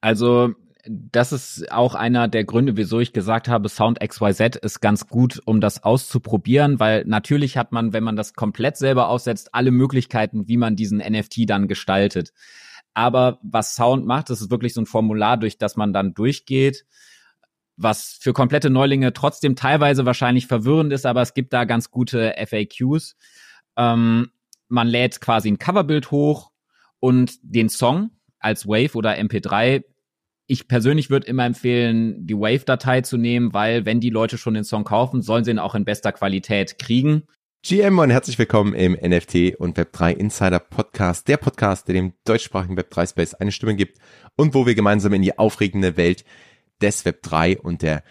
Also das ist auch einer der Gründe, wieso ich gesagt habe, Sound XYZ ist ganz gut, um das auszuprobieren, weil natürlich hat man, wenn man das komplett selber aufsetzt, alle Möglichkeiten, wie man diesen NFT dann gestaltet. Aber was Sound macht, das ist wirklich so ein Formular, durch das man dann durchgeht, was für komplette Neulinge trotzdem teilweise wahrscheinlich verwirrend ist, aber es gibt da ganz gute FAQs. Ähm, man lädt quasi ein Coverbild hoch und den Song als Wave oder MP3 ich persönlich würde immer empfehlen, die Wave-Datei zu nehmen, weil wenn die Leute schon den Song kaufen, sollen sie ihn auch in bester Qualität kriegen. GM und herzlich willkommen im NFT und Web3 Insider Podcast, der Podcast, der dem deutschsprachigen Web3 Space eine Stimme gibt und wo wir gemeinsam in die aufregende Welt des Web3 und der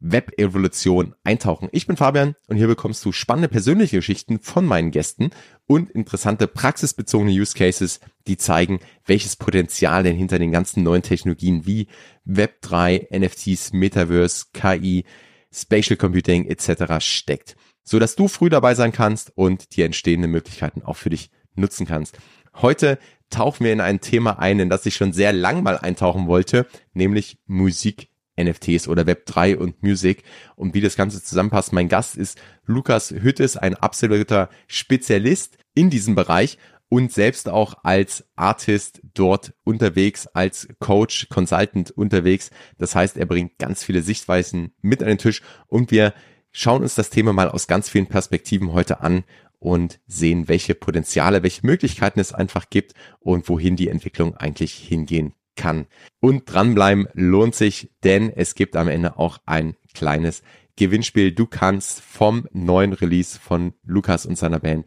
Web-Evolution eintauchen. Ich bin Fabian und hier bekommst du spannende persönliche Geschichten von meinen Gästen und interessante praxisbezogene Use Cases, die zeigen, welches Potenzial denn hinter den ganzen neuen Technologien wie Web3, NFTs, Metaverse, KI, Spatial Computing etc. steckt, so dass du früh dabei sein kannst und die entstehenden Möglichkeiten auch für dich nutzen kannst. Heute tauchen wir in ein Thema ein, in das ich schon sehr lang mal eintauchen wollte, nämlich Musik NFTs oder Web3 und Music und wie das Ganze zusammenpasst. Mein Gast ist Lukas Hüttes, ein absoluter Spezialist in diesem Bereich und selbst auch als Artist dort unterwegs, als Coach, Consultant unterwegs. Das heißt, er bringt ganz viele Sichtweisen mit an den Tisch und wir schauen uns das Thema mal aus ganz vielen Perspektiven heute an und sehen, welche Potenziale, welche Möglichkeiten es einfach gibt und wohin die Entwicklung eigentlich hingehen kann. Und dranbleiben lohnt sich, denn es gibt am Ende auch ein kleines Gewinnspiel. Du kannst vom neuen Release von Lukas und seiner Band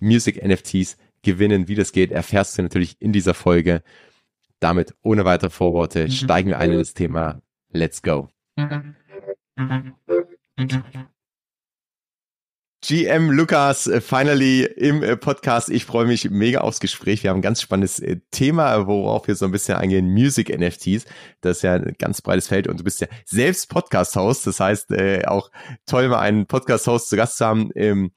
Music NFTs gewinnen. Wie das geht, erfährst du natürlich in dieser Folge. Damit ohne weitere Vorworte steigen wir ein in das Thema. Let's go. GM Lukas, äh, finally im äh, Podcast. Ich freue mich mega aufs Gespräch. Wir haben ein ganz spannendes äh, Thema, worauf wir so ein bisschen eingehen. Music NFTs. Das ist ja ein ganz breites Feld und du bist ja selbst Podcast-Host. Das heißt, äh, auch toll, mal einen Podcast-Host zu Gast zu haben. Ähm,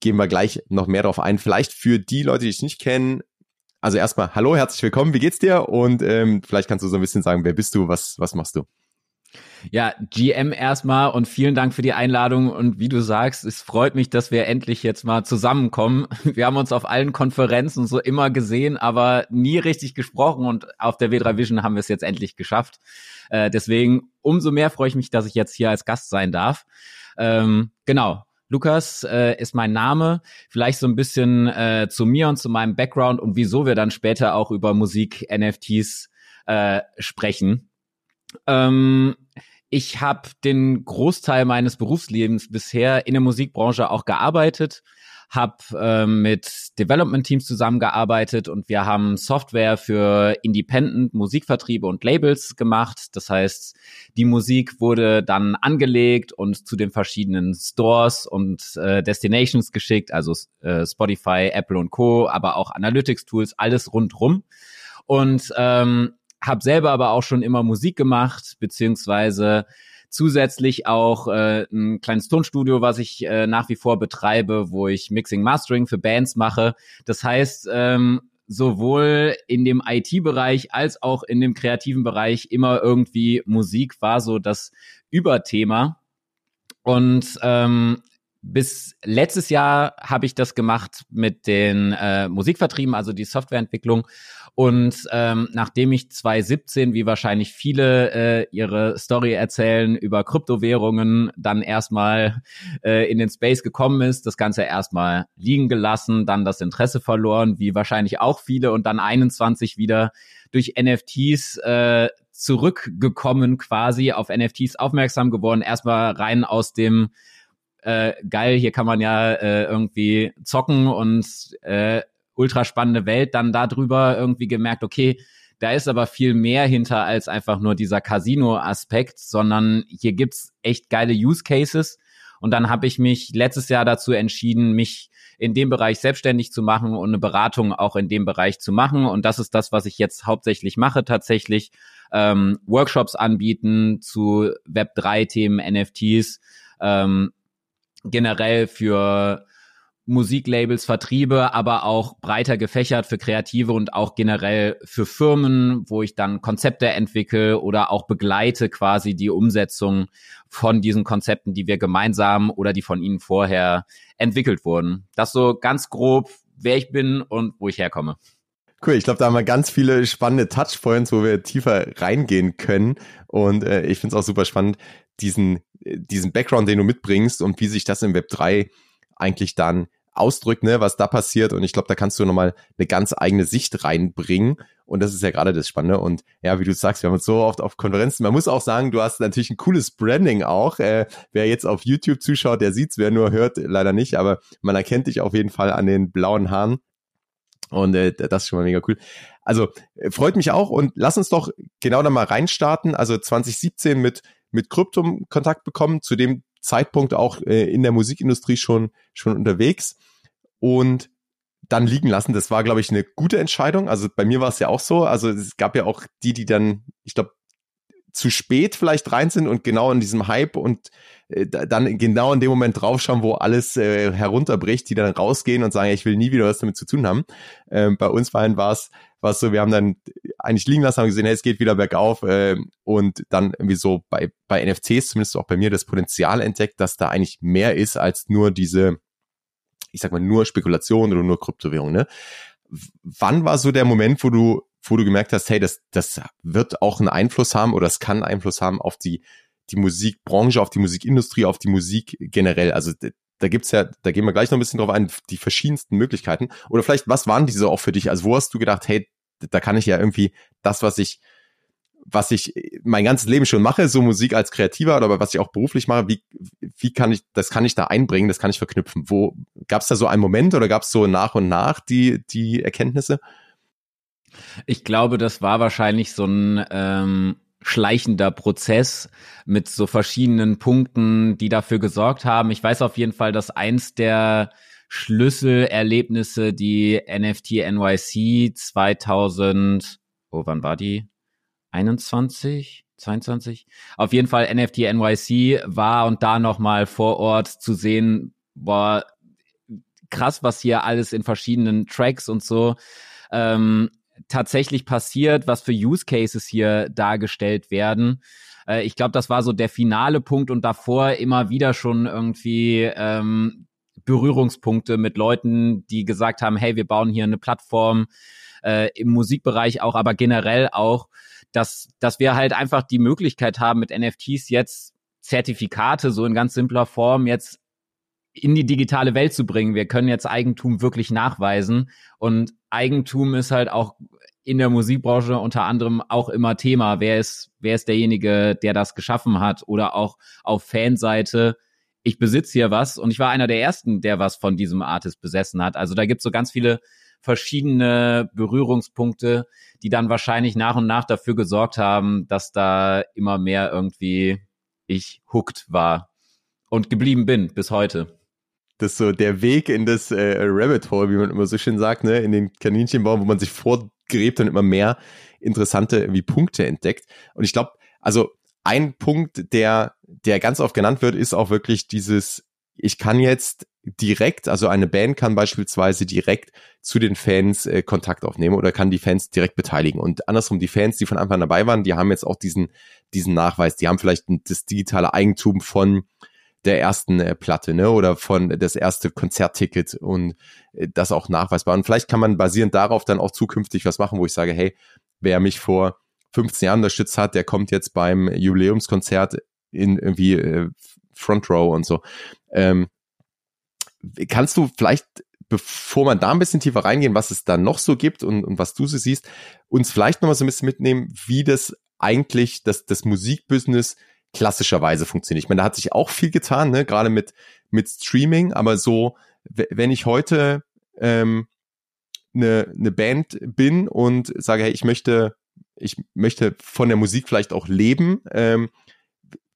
gehen wir gleich noch mehr darauf ein. Vielleicht für die Leute, die dich nicht kennen. Also erstmal, hallo, herzlich willkommen. Wie geht's dir? Und ähm, vielleicht kannst du so ein bisschen sagen, wer bist du? Was, was machst du? Ja, GM erstmal und vielen Dank für die Einladung. Und wie du sagst, es freut mich, dass wir endlich jetzt mal zusammenkommen. Wir haben uns auf allen Konferenzen so immer gesehen, aber nie richtig gesprochen. Und auf der W3 Vision haben wir es jetzt endlich geschafft. Äh, deswegen umso mehr freue ich mich, dass ich jetzt hier als Gast sein darf. Ähm, genau. Lukas äh, ist mein Name. Vielleicht so ein bisschen äh, zu mir und zu meinem Background und wieso wir dann später auch über Musik, NFTs äh, sprechen. Ähm, ich habe den Großteil meines Berufslebens bisher in der Musikbranche auch gearbeitet, habe ähm, mit Development-Teams zusammengearbeitet und wir haben Software für Independent Musikvertriebe und Labels gemacht. Das heißt, die Musik wurde dann angelegt und zu den verschiedenen Stores und äh, Destinations geschickt, also äh, Spotify, Apple und Co., aber auch Analytics-Tools, alles rundrum. Und ähm, habe selber aber auch schon immer Musik gemacht, beziehungsweise zusätzlich auch äh, ein kleines Tonstudio, was ich äh, nach wie vor betreibe, wo ich Mixing Mastering für Bands mache. Das heißt, ähm, sowohl in dem IT-Bereich als auch in dem kreativen Bereich immer irgendwie Musik war so das Überthema. Und ähm, bis letztes Jahr habe ich das gemacht mit den äh, Musikvertrieben, also die Softwareentwicklung. Und ähm, nachdem ich 2017, wie wahrscheinlich viele äh, ihre Story erzählen, über Kryptowährungen dann erstmal äh, in den Space gekommen ist, das Ganze erstmal liegen gelassen, dann das Interesse verloren, wie wahrscheinlich auch viele, und dann 21 wieder durch NFTs äh, zurückgekommen, quasi auf NFTs aufmerksam geworden, erstmal rein aus dem äh, geil, hier kann man ja äh, irgendwie zocken und äh, ultra spannende Welt, dann darüber irgendwie gemerkt, okay, da ist aber viel mehr hinter als einfach nur dieser Casino-Aspekt, sondern hier gibt's echt geile Use Cases. Und dann habe ich mich letztes Jahr dazu entschieden, mich in dem Bereich selbstständig zu machen und eine Beratung auch in dem Bereich zu machen. Und das ist das, was ich jetzt hauptsächlich mache, tatsächlich ähm, Workshops anbieten zu Web3-Themen, NFTs, ähm, generell für Musiklabels, Vertriebe, aber auch breiter gefächert für Kreative und auch generell für Firmen, wo ich dann Konzepte entwickle oder auch begleite quasi die Umsetzung von diesen Konzepten, die wir gemeinsam oder die von Ihnen vorher entwickelt wurden. Das so ganz grob, wer ich bin und wo ich herkomme. Cool, ich glaube, da haben wir ganz viele spannende Touchpoints, wo wir tiefer reingehen können. Und äh, ich finde es auch super spannend, diesen, diesen Background, den du mitbringst und wie sich das im Web 3 eigentlich dann ausdrückt, ne, was da passiert. Und ich glaube, da kannst du nochmal eine ganz eigene Sicht reinbringen. Und das ist ja gerade das Spannende. Und ja, wie du sagst, wir haben uns so oft auf Konferenzen. Man muss auch sagen, du hast natürlich ein cooles Branding auch. Äh, wer jetzt auf YouTube zuschaut, der sieht's, wer nur hört, leider nicht. Aber man erkennt dich auf jeden Fall an den blauen Haaren. Und äh, das ist schon mal mega cool. Also äh, freut mich auch und lass uns doch genau da mal reinstarten. Also 2017 mit mit Kryptum Kontakt bekommen, zu dem Zeitpunkt auch äh, in der Musikindustrie schon schon unterwegs und dann liegen lassen. Das war, glaube ich, eine gute Entscheidung. Also bei mir war es ja auch so. Also es gab ja auch die, die dann, ich glaube, zu spät vielleicht rein sind und genau in diesem Hype und äh, dann genau in dem Moment draufschauen, wo alles äh, herunterbricht, die dann rausgehen und sagen, ich will nie wieder was damit zu tun haben. Ähm, bei uns beiden war es war so, wir haben dann eigentlich liegen lassen, haben gesehen, hey, es geht wieder bergauf äh, und dann irgendwie so bei, bei NFCs, zumindest auch bei mir, das Potenzial entdeckt, dass da eigentlich mehr ist als nur diese ich sag mal, nur Spekulation oder nur Kryptowährung, ne? Wann war so der Moment, wo du, wo du gemerkt hast, hey, das, das wird auch einen Einfluss haben oder es kann Einfluss haben auf die, die Musikbranche, auf die Musikindustrie, auf die Musik generell? Also da gibt's ja, da gehen wir gleich noch ein bisschen drauf ein, die verschiedensten Möglichkeiten. Oder vielleicht, was waren diese auch für dich? Also wo hast du gedacht, hey, da kann ich ja irgendwie das, was ich was ich mein ganzes Leben schon mache, so Musik als Kreativer oder was ich auch beruflich mache, wie, wie kann ich, das kann ich da einbringen, das kann ich verknüpfen. Wo gab es da so einen Moment oder gab es so nach und nach die, die Erkenntnisse? Ich glaube, das war wahrscheinlich so ein ähm, schleichender Prozess mit so verschiedenen Punkten, die dafür gesorgt haben. Ich weiß auf jeden Fall, dass eins der Schlüsselerlebnisse die NFT NYC 2000, oh, wann war die? 21, 22. Auf jeden Fall NFT NYC war und da nochmal vor Ort zu sehen, war krass, was hier alles in verschiedenen Tracks und so ähm, tatsächlich passiert, was für Use Cases hier dargestellt werden. Äh, ich glaube, das war so der finale Punkt und davor immer wieder schon irgendwie ähm, Berührungspunkte mit Leuten, die gesagt haben, hey, wir bauen hier eine Plattform äh, im Musikbereich auch, aber generell auch dass, dass wir halt einfach die Möglichkeit haben, mit NFTs jetzt Zertifikate so in ganz simpler Form jetzt in die digitale Welt zu bringen. Wir können jetzt Eigentum wirklich nachweisen und Eigentum ist halt auch in der Musikbranche unter anderem auch immer Thema. Wer ist, wer ist derjenige, der das geschaffen hat oder auch auf Fanseite. Ich besitze hier was und ich war einer der ersten, der was von diesem Artist besessen hat. Also da gibt's so ganz viele verschiedene Berührungspunkte, die dann wahrscheinlich nach und nach dafür gesorgt haben, dass da immer mehr irgendwie ich hooked war und geblieben bin bis heute. Das so der Weg in das äh, Rabbit Hole, wie man immer so schön sagt, ne, in den Kaninchenbaum, wo man sich vorgräbt und immer mehr interessante wie Punkte entdeckt. Und ich glaube, also ein Punkt, der, der ganz oft genannt wird, ist auch wirklich dieses, ich kann jetzt direkt, also eine Band kann beispielsweise direkt zu den Fans äh, Kontakt aufnehmen oder kann die Fans direkt beteiligen. Und andersrum, die Fans, die von Anfang an dabei waren, die haben jetzt auch diesen, diesen Nachweis. Die haben vielleicht das digitale Eigentum von der ersten äh, Platte, ne, oder von das erste Konzertticket und äh, das auch nachweisbar. Und vielleicht kann man basierend darauf dann auch zukünftig was machen, wo ich sage, hey, wer mich vor 15 Jahren unterstützt hat, der kommt jetzt beim Jubiläumskonzert in irgendwie äh, Front Row und so. Ähm, kannst du vielleicht, bevor man da ein bisschen tiefer reingehen, was es da noch so gibt und, und was du so siehst, uns vielleicht nochmal so ein bisschen mitnehmen, wie das eigentlich das, das Musikbusiness klassischerweise funktioniert. Ich meine, da hat sich auch viel getan, ne? gerade mit, mit Streaming, aber so, wenn ich heute ähm, eine, eine Band bin und sage, hey, ich möchte, ich möchte von der Musik vielleicht auch leben, ähm,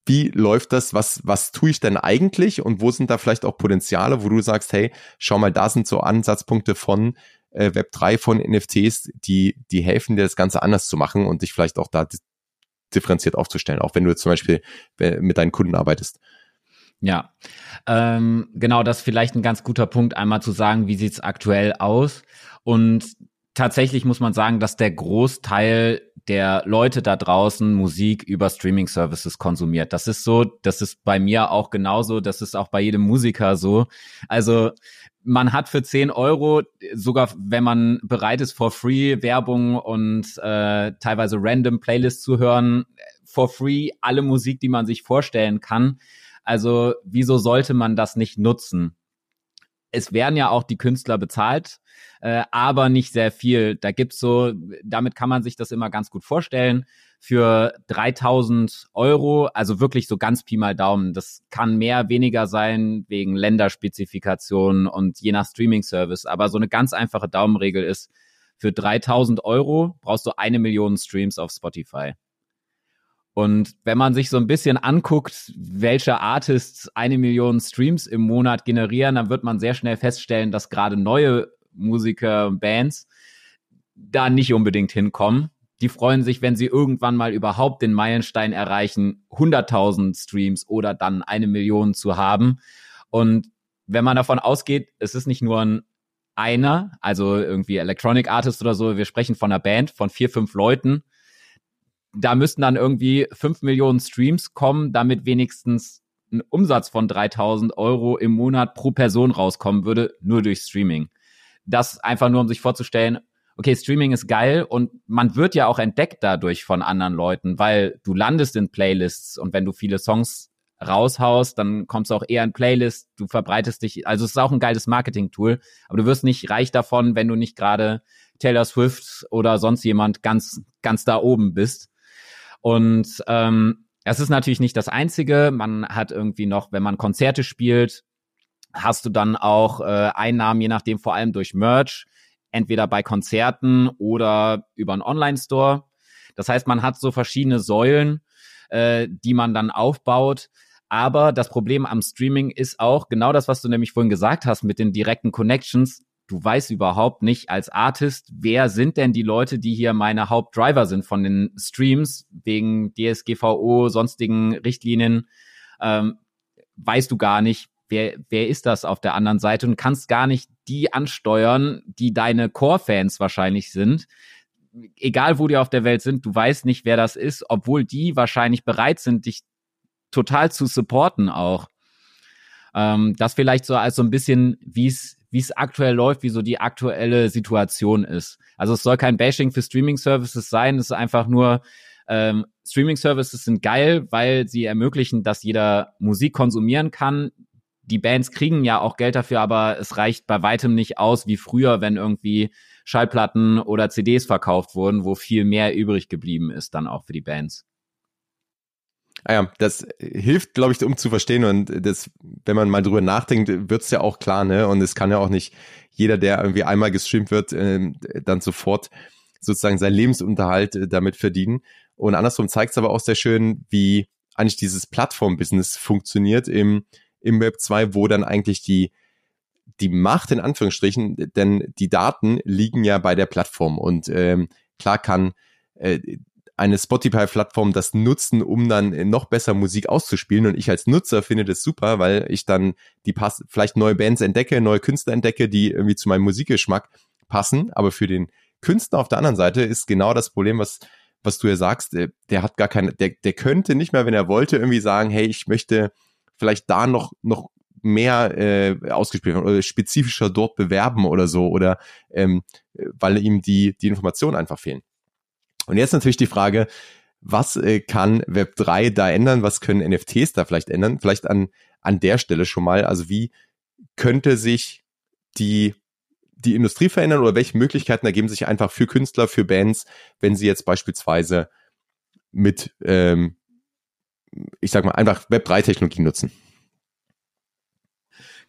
wie läuft das, was, was tue ich denn eigentlich und wo sind da vielleicht auch Potenziale, wo du sagst, hey, schau mal, da sind so Ansatzpunkte von äh, Web3, von NFTs, die, die helfen dir das Ganze anders zu machen und dich vielleicht auch da differenziert aufzustellen, auch wenn du zum Beispiel mit deinen Kunden arbeitest. Ja, ähm, genau, das ist vielleicht ein ganz guter Punkt, einmal zu sagen, wie sieht's aktuell aus. Und tatsächlich muss man sagen, dass der Großteil der Leute da draußen Musik über Streaming-Services konsumiert. Das ist so, das ist bei mir auch genauso, das ist auch bei jedem Musiker so. Also man hat für 10 Euro, sogar wenn man bereit ist, for free Werbung und äh, teilweise random Playlists zu hören, for free alle Musik, die man sich vorstellen kann. Also wieso sollte man das nicht nutzen? Es werden ja auch die Künstler bezahlt, äh, aber nicht sehr viel. Da gibt's so, damit kann man sich das immer ganz gut vorstellen. Für 3000 Euro, also wirklich so ganz Pi mal Daumen. Das kann mehr, weniger sein wegen Länderspezifikationen und je nach Streaming-Service. Aber so eine ganz einfache Daumenregel ist, für 3000 Euro brauchst du eine Million Streams auf Spotify. Und wenn man sich so ein bisschen anguckt, welche Artists eine Million Streams im Monat generieren, dann wird man sehr schnell feststellen, dass gerade neue Musiker und Bands da nicht unbedingt hinkommen. Die freuen sich, wenn sie irgendwann mal überhaupt den Meilenstein erreichen, 100.000 Streams oder dann eine Million zu haben. Und wenn man davon ausgeht, es ist nicht nur ein einer, also irgendwie Electronic Artist oder so, wir sprechen von einer Band von vier, fünf Leuten, da müssten dann irgendwie fünf Millionen Streams kommen, damit wenigstens ein Umsatz von 3000 Euro im Monat pro Person rauskommen würde, nur durch Streaming. Das einfach nur, um sich vorzustellen, okay, Streaming ist geil und man wird ja auch entdeckt dadurch von anderen Leuten, weil du landest in Playlists und wenn du viele Songs raushaust, dann kommst du auch eher in Playlists, du verbreitest dich, also es ist auch ein geiles Marketing-Tool, aber du wirst nicht reich davon, wenn du nicht gerade Taylor Swift oder sonst jemand ganz, ganz da oben bist. Und ähm, es ist natürlich nicht das Einzige. Man hat irgendwie noch, wenn man Konzerte spielt, hast du dann auch äh, Einnahmen, je nachdem vor allem durch Merch, entweder bei Konzerten oder über einen Online-Store. Das heißt, man hat so verschiedene Säulen, äh, die man dann aufbaut. Aber das Problem am Streaming ist auch genau das, was du nämlich vorhin gesagt hast mit den direkten Connections du weißt überhaupt nicht als Artist, wer sind denn die Leute, die hier meine Hauptdriver sind von den Streams wegen DSGVO, sonstigen Richtlinien, ähm, weißt du gar nicht, wer, wer ist das auf der anderen Seite und kannst gar nicht die ansteuern, die deine Core-Fans wahrscheinlich sind. Egal wo die auf der Welt sind, du weißt nicht, wer das ist, obwohl die wahrscheinlich bereit sind, dich total zu supporten auch. Ähm, das vielleicht so als so ein bisschen, wie es wie es aktuell läuft, wie so die aktuelle Situation ist. Also es soll kein Bashing für Streaming-Services sein, es ist einfach nur, ähm, Streaming-Services sind geil, weil sie ermöglichen, dass jeder Musik konsumieren kann. Die Bands kriegen ja auch Geld dafür, aber es reicht bei weitem nicht aus wie früher, wenn irgendwie Schallplatten oder CDs verkauft wurden, wo viel mehr übrig geblieben ist dann auch für die Bands. Ah ja, das hilft, glaube ich, um zu verstehen und das, wenn man mal drüber nachdenkt, wird's ja auch klar, ne? Und es kann ja auch nicht jeder, der irgendwie einmal gestreamt wird, äh, dann sofort sozusagen seinen Lebensunterhalt äh, damit verdienen. Und andersrum zeigt es aber auch sehr schön, wie eigentlich dieses Plattform-Business funktioniert im, im Web 2, wo dann eigentlich die, die Macht in Anführungsstrichen, denn die Daten liegen ja bei der Plattform und ähm, klar kann äh, eine Spotify-Plattform das nutzen, um dann noch besser Musik auszuspielen. Und ich als Nutzer finde das super, weil ich dann die pass vielleicht neue Bands entdecke, neue Künstler entdecke, die irgendwie zu meinem Musikgeschmack passen. Aber für den Künstler auf der anderen Seite ist genau das Problem, was was du ja sagst, der, der hat gar keine, der, der könnte nicht mehr, wenn er wollte, irgendwie sagen, hey, ich möchte vielleicht da noch, noch mehr äh, ausgespielt werden oder spezifischer dort bewerben oder so oder ähm, weil ihm die, die Informationen einfach fehlen. Und jetzt natürlich die Frage, was äh, kann Web 3 da ändern? Was können NFTs da vielleicht ändern? Vielleicht an, an der Stelle schon mal. Also wie könnte sich die, die Industrie verändern oder welche Möglichkeiten ergeben sich einfach für Künstler, für Bands, wenn sie jetzt beispielsweise mit, ähm, ich sag mal, einfach Web 3 Technologie nutzen?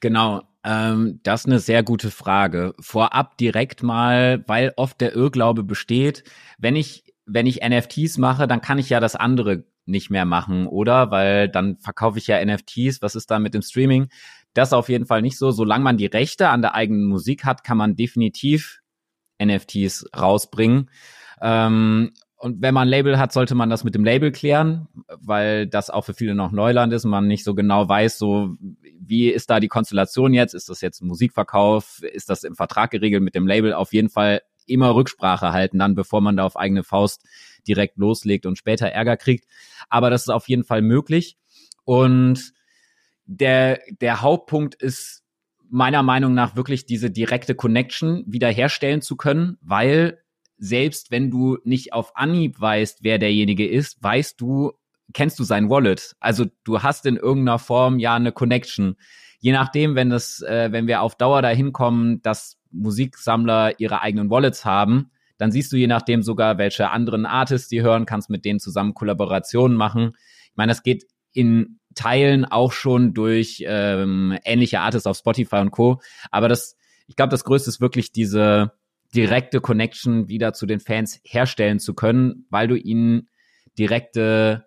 Genau, ähm, das ist eine sehr gute Frage. Vorab direkt mal, weil oft der Irrglaube besteht, wenn ich wenn ich NFTs mache, dann kann ich ja das andere nicht mehr machen, oder? Weil dann verkaufe ich ja NFTs. Was ist da mit dem Streaming? Das auf jeden Fall nicht so. Solange man die Rechte an der eigenen Musik hat, kann man definitiv NFTs rausbringen. Ähm, und wenn man ein Label hat, sollte man das mit dem Label klären, weil das auch für viele noch Neuland ist und man nicht so genau weiß, so wie ist da die Konstellation jetzt? Ist das jetzt Musikverkauf? Ist das im Vertrag geregelt mit dem Label? Auf jeden Fall immer Rücksprache halten, dann bevor man da auf eigene Faust direkt loslegt und später Ärger kriegt. Aber das ist auf jeden Fall möglich. Und der, der Hauptpunkt ist meiner Meinung nach wirklich diese direkte Connection wiederherstellen zu können, weil selbst wenn du nicht auf Anhieb weißt, wer derjenige ist, weißt du, kennst du sein Wallet. Also du hast in irgendeiner Form ja eine Connection. Je nachdem, wenn das, äh, wenn wir auf Dauer dahin kommen, dass Musiksammler ihre eigenen Wallets haben, dann siehst du je nachdem sogar, welche anderen Artists die hören, kannst mit denen zusammen Kollaborationen machen. Ich meine, das geht in Teilen auch schon durch ähm, ähnliche Artists auf Spotify und Co. Aber das, ich glaube, das Größte ist wirklich diese direkte Connection wieder zu den Fans herstellen zu können, weil du ihnen direkte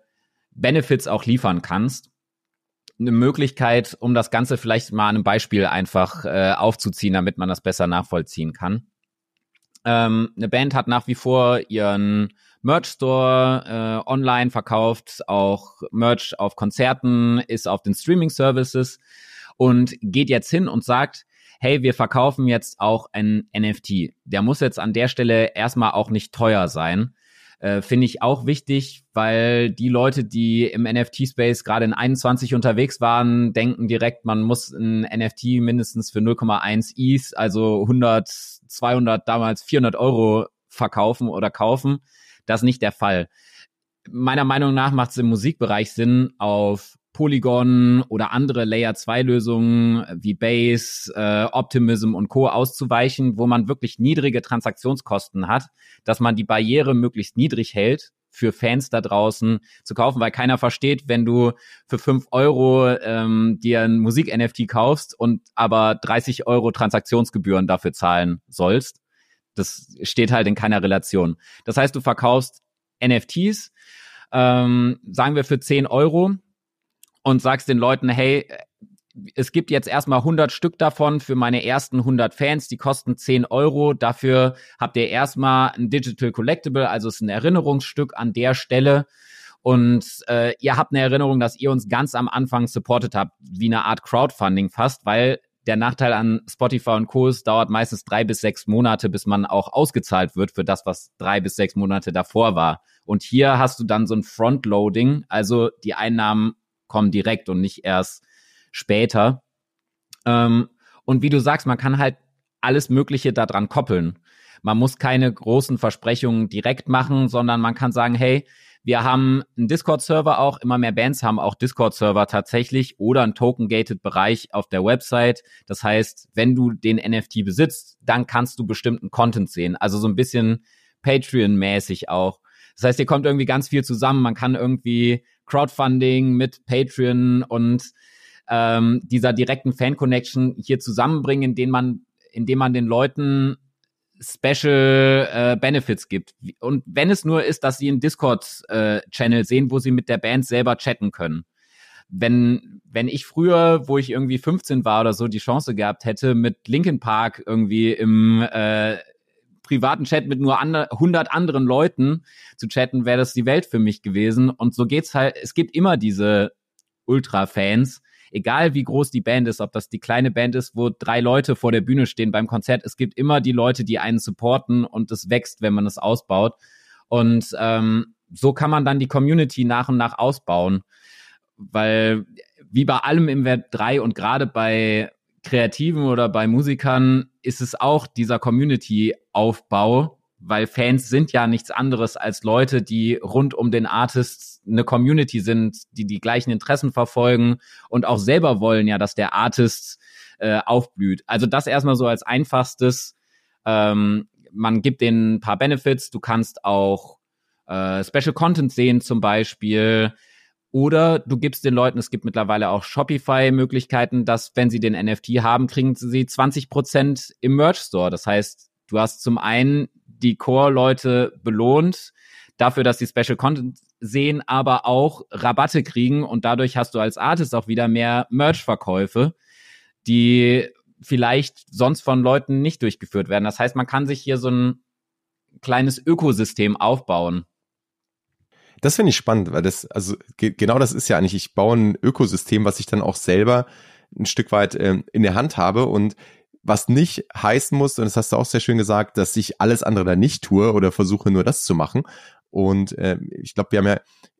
Benefits auch liefern kannst. Eine Möglichkeit, um das Ganze vielleicht mal an einem Beispiel einfach äh, aufzuziehen, damit man das besser nachvollziehen kann. Ähm, eine Band hat nach wie vor ihren Merch-Store äh, online verkauft, auch Merch auf Konzerten, ist auf den Streaming-Services und geht jetzt hin und sagt, hey, wir verkaufen jetzt auch ein NFT. Der muss jetzt an der Stelle erstmal auch nicht teuer sein. Äh, Finde ich auch wichtig, weil die Leute, die im NFT-Space gerade in 21 unterwegs waren, denken direkt, man muss ein NFT mindestens für 0,1 ETH, also 100, 200, damals 400 Euro verkaufen oder kaufen. Das ist nicht der Fall. Meiner Meinung nach macht es im Musikbereich Sinn, auf Polygon oder andere Layer 2 Lösungen wie Base, äh, Optimism und Co. auszuweichen, wo man wirklich niedrige Transaktionskosten hat, dass man die Barriere möglichst niedrig hält für Fans da draußen zu kaufen, weil keiner versteht, wenn du für fünf Euro ähm, dir ein Musik-NFT kaufst und aber 30 Euro Transaktionsgebühren dafür zahlen sollst. Das steht halt in keiner Relation. Das heißt, du verkaufst NFTs, ähm, sagen wir für 10 Euro und sagst den Leuten, hey, es gibt jetzt erstmal 100 Stück davon für meine ersten 100 Fans, die kosten 10 Euro. Dafür habt ihr erstmal ein Digital Collectible, also es ist ein Erinnerungsstück an der Stelle. Und äh, ihr habt eine Erinnerung, dass ihr uns ganz am Anfang supportet habt, wie eine Art Crowdfunding fast, weil der Nachteil an Spotify und Co. ist, dauert meistens drei bis sechs Monate, bis man auch ausgezahlt wird für das, was drei bis sechs Monate davor war. Und hier hast du dann so ein Frontloading, also die Einnahmen kommen direkt und nicht erst später. Ähm, und wie du sagst, man kann halt alles Mögliche daran koppeln. Man muss keine großen Versprechungen direkt machen, sondern man kann sagen, hey, wir haben einen Discord-Server auch, immer mehr Bands haben auch Discord-Server tatsächlich oder einen Token-Gated-Bereich auf der Website. Das heißt, wenn du den NFT besitzt, dann kannst du bestimmten Content sehen. Also so ein bisschen Patreon-mäßig auch. Das heißt, hier kommt irgendwie ganz viel zusammen. Man kann irgendwie Crowdfunding mit Patreon und ähm, dieser direkten Fan-Connection hier zusammenbringen, indem man, indem man den Leuten Special äh, Benefits gibt. Und wenn es nur ist, dass sie einen Discord-Channel äh, sehen, wo sie mit der Band selber chatten können. Wenn, wenn ich früher, wo ich irgendwie 15 war oder so, die Chance gehabt hätte, mit Linkin Park irgendwie im äh, privaten Chat mit nur andre, 100 anderen Leuten zu chatten, wäre das die Welt für mich gewesen. Und so geht's halt, es gibt immer diese Ultra-Fans, egal wie groß die Band ist, ob das die kleine Band ist, wo drei Leute vor der Bühne stehen beim Konzert, es gibt immer die Leute, die einen supporten und es wächst, wenn man es ausbaut. Und ähm, so kann man dann die Community nach und nach ausbauen. Weil wie bei allem im Web 3 und gerade bei Kreativen oder bei Musikern ist es auch dieser Community-Aufbau, weil Fans sind ja nichts anderes als Leute, die rund um den Artist eine Community sind, die die gleichen Interessen verfolgen und auch selber wollen ja, dass der Artist äh, aufblüht. Also das erstmal so als einfachstes. Ähm, man gibt denen ein paar Benefits. Du kannst auch äh, Special Content sehen zum Beispiel. Oder du gibst den Leuten, es gibt mittlerweile auch Shopify-Möglichkeiten, dass wenn sie den NFT haben, kriegen sie 20 Prozent im Merch-Store. Das heißt, du hast zum einen die Core-Leute belohnt dafür, dass sie Special Content sehen, aber auch Rabatte kriegen und dadurch hast du als Artist auch wieder mehr Merch-Verkäufe, die vielleicht sonst von Leuten nicht durchgeführt werden. Das heißt, man kann sich hier so ein kleines Ökosystem aufbauen. Das finde ich spannend, weil das, also ge genau das ist ja eigentlich, ich baue ein Ökosystem, was ich dann auch selber ein Stück weit ähm, in der Hand habe und was nicht heißen muss, und das hast du auch sehr schön gesagt, dass ich alles andere da nicht tue oder versuche nur das zu machen. Und äh, ich glaube, wir haben ja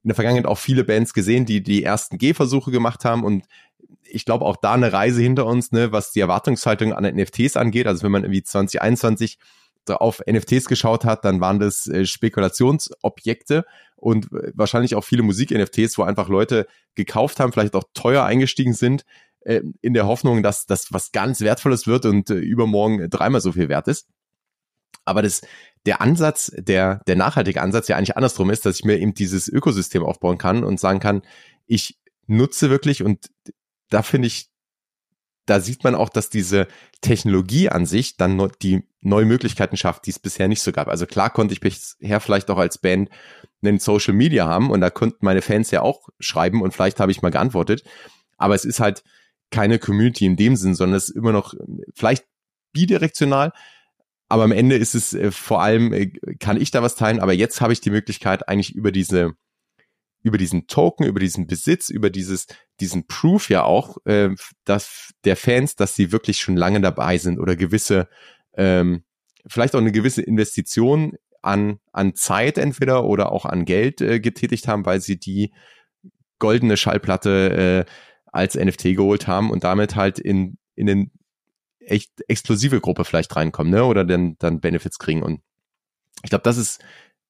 in der Vergangenheit auch viele Bands gesehen, die die ersten Gehversuche gemacht haben und ich glaube auch da eine Reise hinter uns, ne, was die Erwartungshaltung an NFTs angeht. Also wenn man irgendwie 2021 auf NFTs geschaut hat, dann waren das äh, Spekulationsobjekte und äh, wahrscheinlich auch viele Musik-NFTs, wo einfach Leute gekauft haben, vielleicht auch teuer eingestiegen sind, äh, in der Hoffnung, dass das was ganz Wertvolles wird und übermorgen dreimal so viel wert ist. Aber das, der Ansatz, der, der nachhaltige Ansatz ja eigentlich andersrum ist, dass ich mir eben dieses Ökosystem aufbauen kann und sagen kann, ich nutze wirklich und da finde ich da sieht man auch, dass diese Technologie an sich dann die neue Möglichkeiten schafft, die es bisher nicht so gab. Also klar konnte ich bisher vielleicht auch als Band einen Social Media haben und da konnten meine Fans ja auch schreiben und vielleicht habe ich mal geantwortet. Aber es ist halt keine Community in dem Sinn, sondern es ist immer noch vielleicht bidirektional. Aber am Ende ist es äh, vor allem, äh, kann ich da was teilen, aber jetzt habe ich die Möglichkeit, eigentlich über diese über diesen Token, über diesen Besitz, über dieses, diesen Proof ja auch, äh, dass der Fans, dass sie wirklich schon lange dabei sind oder gewisse, ähm, vielleicht auch eine gewisse Investition an, an Zeit entweder oder auch an Geld äh, getätigt haben, weil sie die goldene Schallplatte äh, als NFT geholt haben und damit halt in, in den echt exklusive Gruppe vielleicht reinkommen, ne? Oder dann, dann Benefits kriegen. Und ich glaube, das ist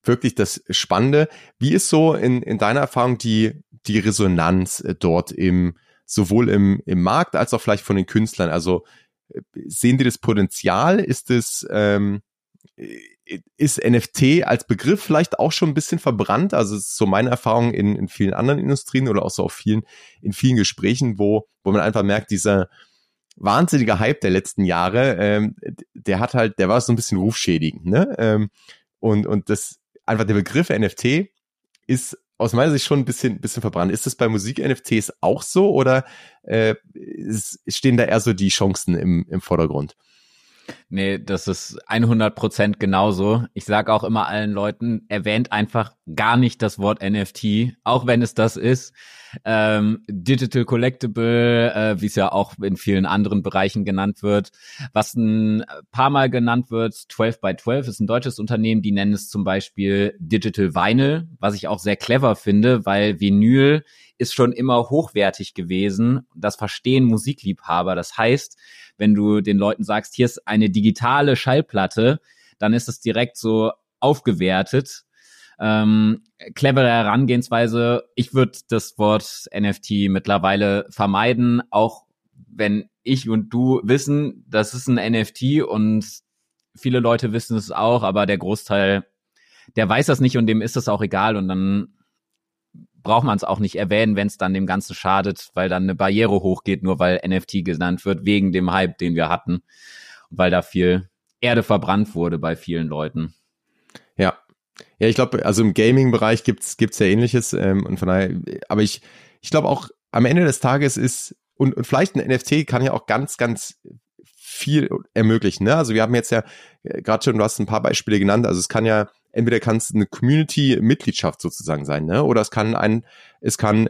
wirklich das Spannende. Wie ist so in, in deiner Erfahrung die, die Resonanz äh, dort im, sowohl im, im Markt als auch vielleicht von den Künstlern? Also äh, sehen die das Potenzial? Ist es, ähm, ist NFT als Begriff vielleicht auch schon ein bisschen verbrannt? Also ist so meine Erfahrung in, in vielen anderen Industrien oder auch so auf vielen, in vielen Gesprächen, wo, wo man einfach merkt, dieser wahnsinnige Hype der letzten Jahre, ähm, der hat halt, der war so ein bisschen rufschädigend, ne? Ähm, und, und das, einfach der Begriff NFT ist aus meiner Sicht schon ein bisschen, bisschen verbrannt. Ist das bei Musik-NFTs auch so oder äh, stehen da eher so die Chancen im, im Vordergrund? Nee, das ist 100 Prozent genauso. Ich sage auch immer allen Leuten, erwähnt einfach gar nicht das Wort NFT, auch wenn es das ist. Ähm, Digital Collectible, äh, wie es ja auch in vielen anderen Bereichen genannt wird. Was ein paar Mal genannt wird, 12 by 12 ist ein deutsches Unternehmen, die nennen es zum Beispiel Digital Vinyl, was ich auch sehr clever finde, weil Vinyl ist schon immer hochwertig gewesen. Das verstehen Musikliebhaber. Das heißt, wenn du den Leuten sagst, hier ist eine digitale Schallplatte, dann ist es direkt so aufgewertet. Ähm, clevere Herangehensweise. Ich würde das Wort NFT mittlerweile vermeiden, auch wenn ich und du wissen, das ist ein NFT und viele Leute wissen es auch, aber der Großteil, der weiß das nicht und dem ist das auch egal und dann braucht man es auch nicht erwähnen, wenn es dann dem Ganzen schadet, weil dann eine Barriere hochgeht, nur weil NFT genannt wird, wegen dem Hype, den wir hatten. Weil da viel Erde verbrannt wurde bei vielen Leuten. Ja. Ja, ich glaube, also im Gaming-Bereich gibt's gibt's ja ähnliches. Ähm, und von daher, aber ich, ich glaube auch am Ende des Tages ist, und, und vielleicht ein NFT kann ja auch ganz, ganz viel ermöglichen. Ne? Also wir haben jetzt ja äh, gerade schon, du hast ein paar Beispiele genannt, also es kann ja entweder kann es eine Community-Mitgliedschaft sozusagen sein, ne? Oder es kann ein, es kann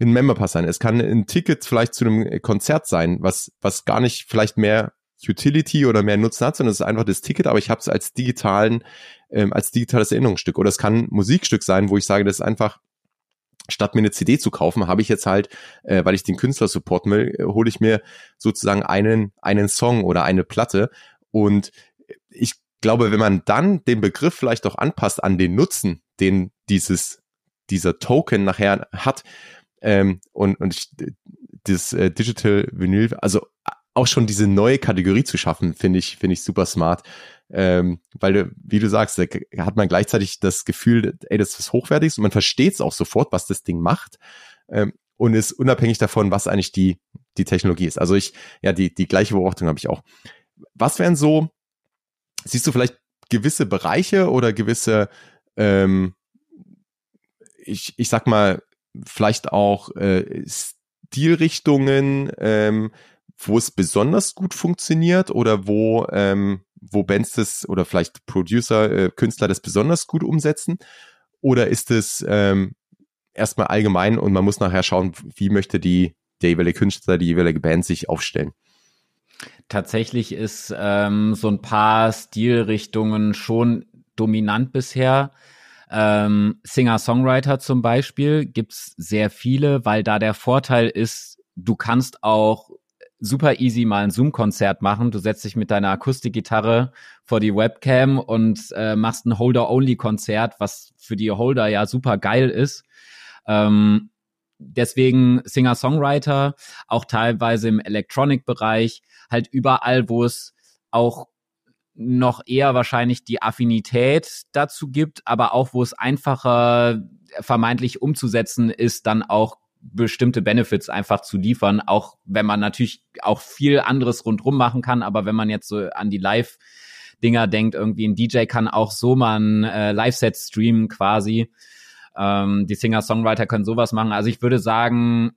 ein Memberpass sein, es kann ein Ticket vielleicht zu einem Konzert sein, was, was gar nicht vielleicht mehr Utility oder mehr Nutzen hat, sondern es ist einfach das Ticket, aber ich habe es als digitalen, ähm, als digitales Erinnerungsstück. Oder es kann ein Musikstück sein, wo ich sage, das ist einfach, statt mir eine CD zu kaufen, habe ich jetzt halt, äh, weil ich den Künstler supporten will, äh, hole ich mir sozusagen einen, einen Song oder eine Platte. Und ich glaube, wenn man dann den Begriff vielleicht auch anpasst an den Nutzen, den dieses, dieser Token nachher hat, ähm, und, und ich, das äh, Digital Vinyl, also auch schon diese neue Kategorie zu schaffen, finde ich, finde ich super smart. Ähm, weil wie du sagst, da hat man gleichzeitig das Gefühl, ey, das ist hochwertig und man versteht es auch sofort, was das Ding macht. Ähm, und ist unabhängig davon, was eigentlich die, die Technologie ist. Also ich, ja, die, die gleiche Beobachtung habe ich auch. Was wären so Siehst du vielleicht gewisse Bereiche oder gewisse, ähm, ich, ich sag mal, vielleicht auch äh, Stilrichtungen, ähm, wo es besonders gut funktioniert oder wo, ähm, wo Bands das oder vielleicht Producer, äh, Künstler das besonders gut umsetzen? Oder ist es ähm, erstmal allgemein und man muss nachher schauen, wie möchte die der jeweilige Künstler, die jeweilige Band sich aufstellen? Tatsächlich ist ähm, so ein paar Stilrichtungen schon dominant bisher. Ähm, Singer-Songwriter zum Beispiel gibt's sehr viele, weil da der Vorteil ist, du kannst auch super easy mal ein Zoom-Konzert machen. Du setzt dich mit deiner Akustikgitarre vor die Webcam und äh, machst ein Holder-Only-Konzert, was für die Holder ja super geil ist. Ähm, deswegen Singer-Songwriter, auch teilweise im Electronic-Bereich, halt überall, wo es auch noch eher wahrscheinlich die Affinität dazu gibt, aber auch wo es einfacher vermeintlich umzusetzen ist, dann auch bestimmte Benefits einfach zu liefern, auch wenn man natürlich auch viel anderes rundrum machen kann, aber wenn man jetzt so an die Live Dinger denkt, irgendwie ein DJ kann auch so mal ein äh, Live-Set streamen quasi. Ähm, die Singer-Songwriter können sowas machen. Also ich würde sagen,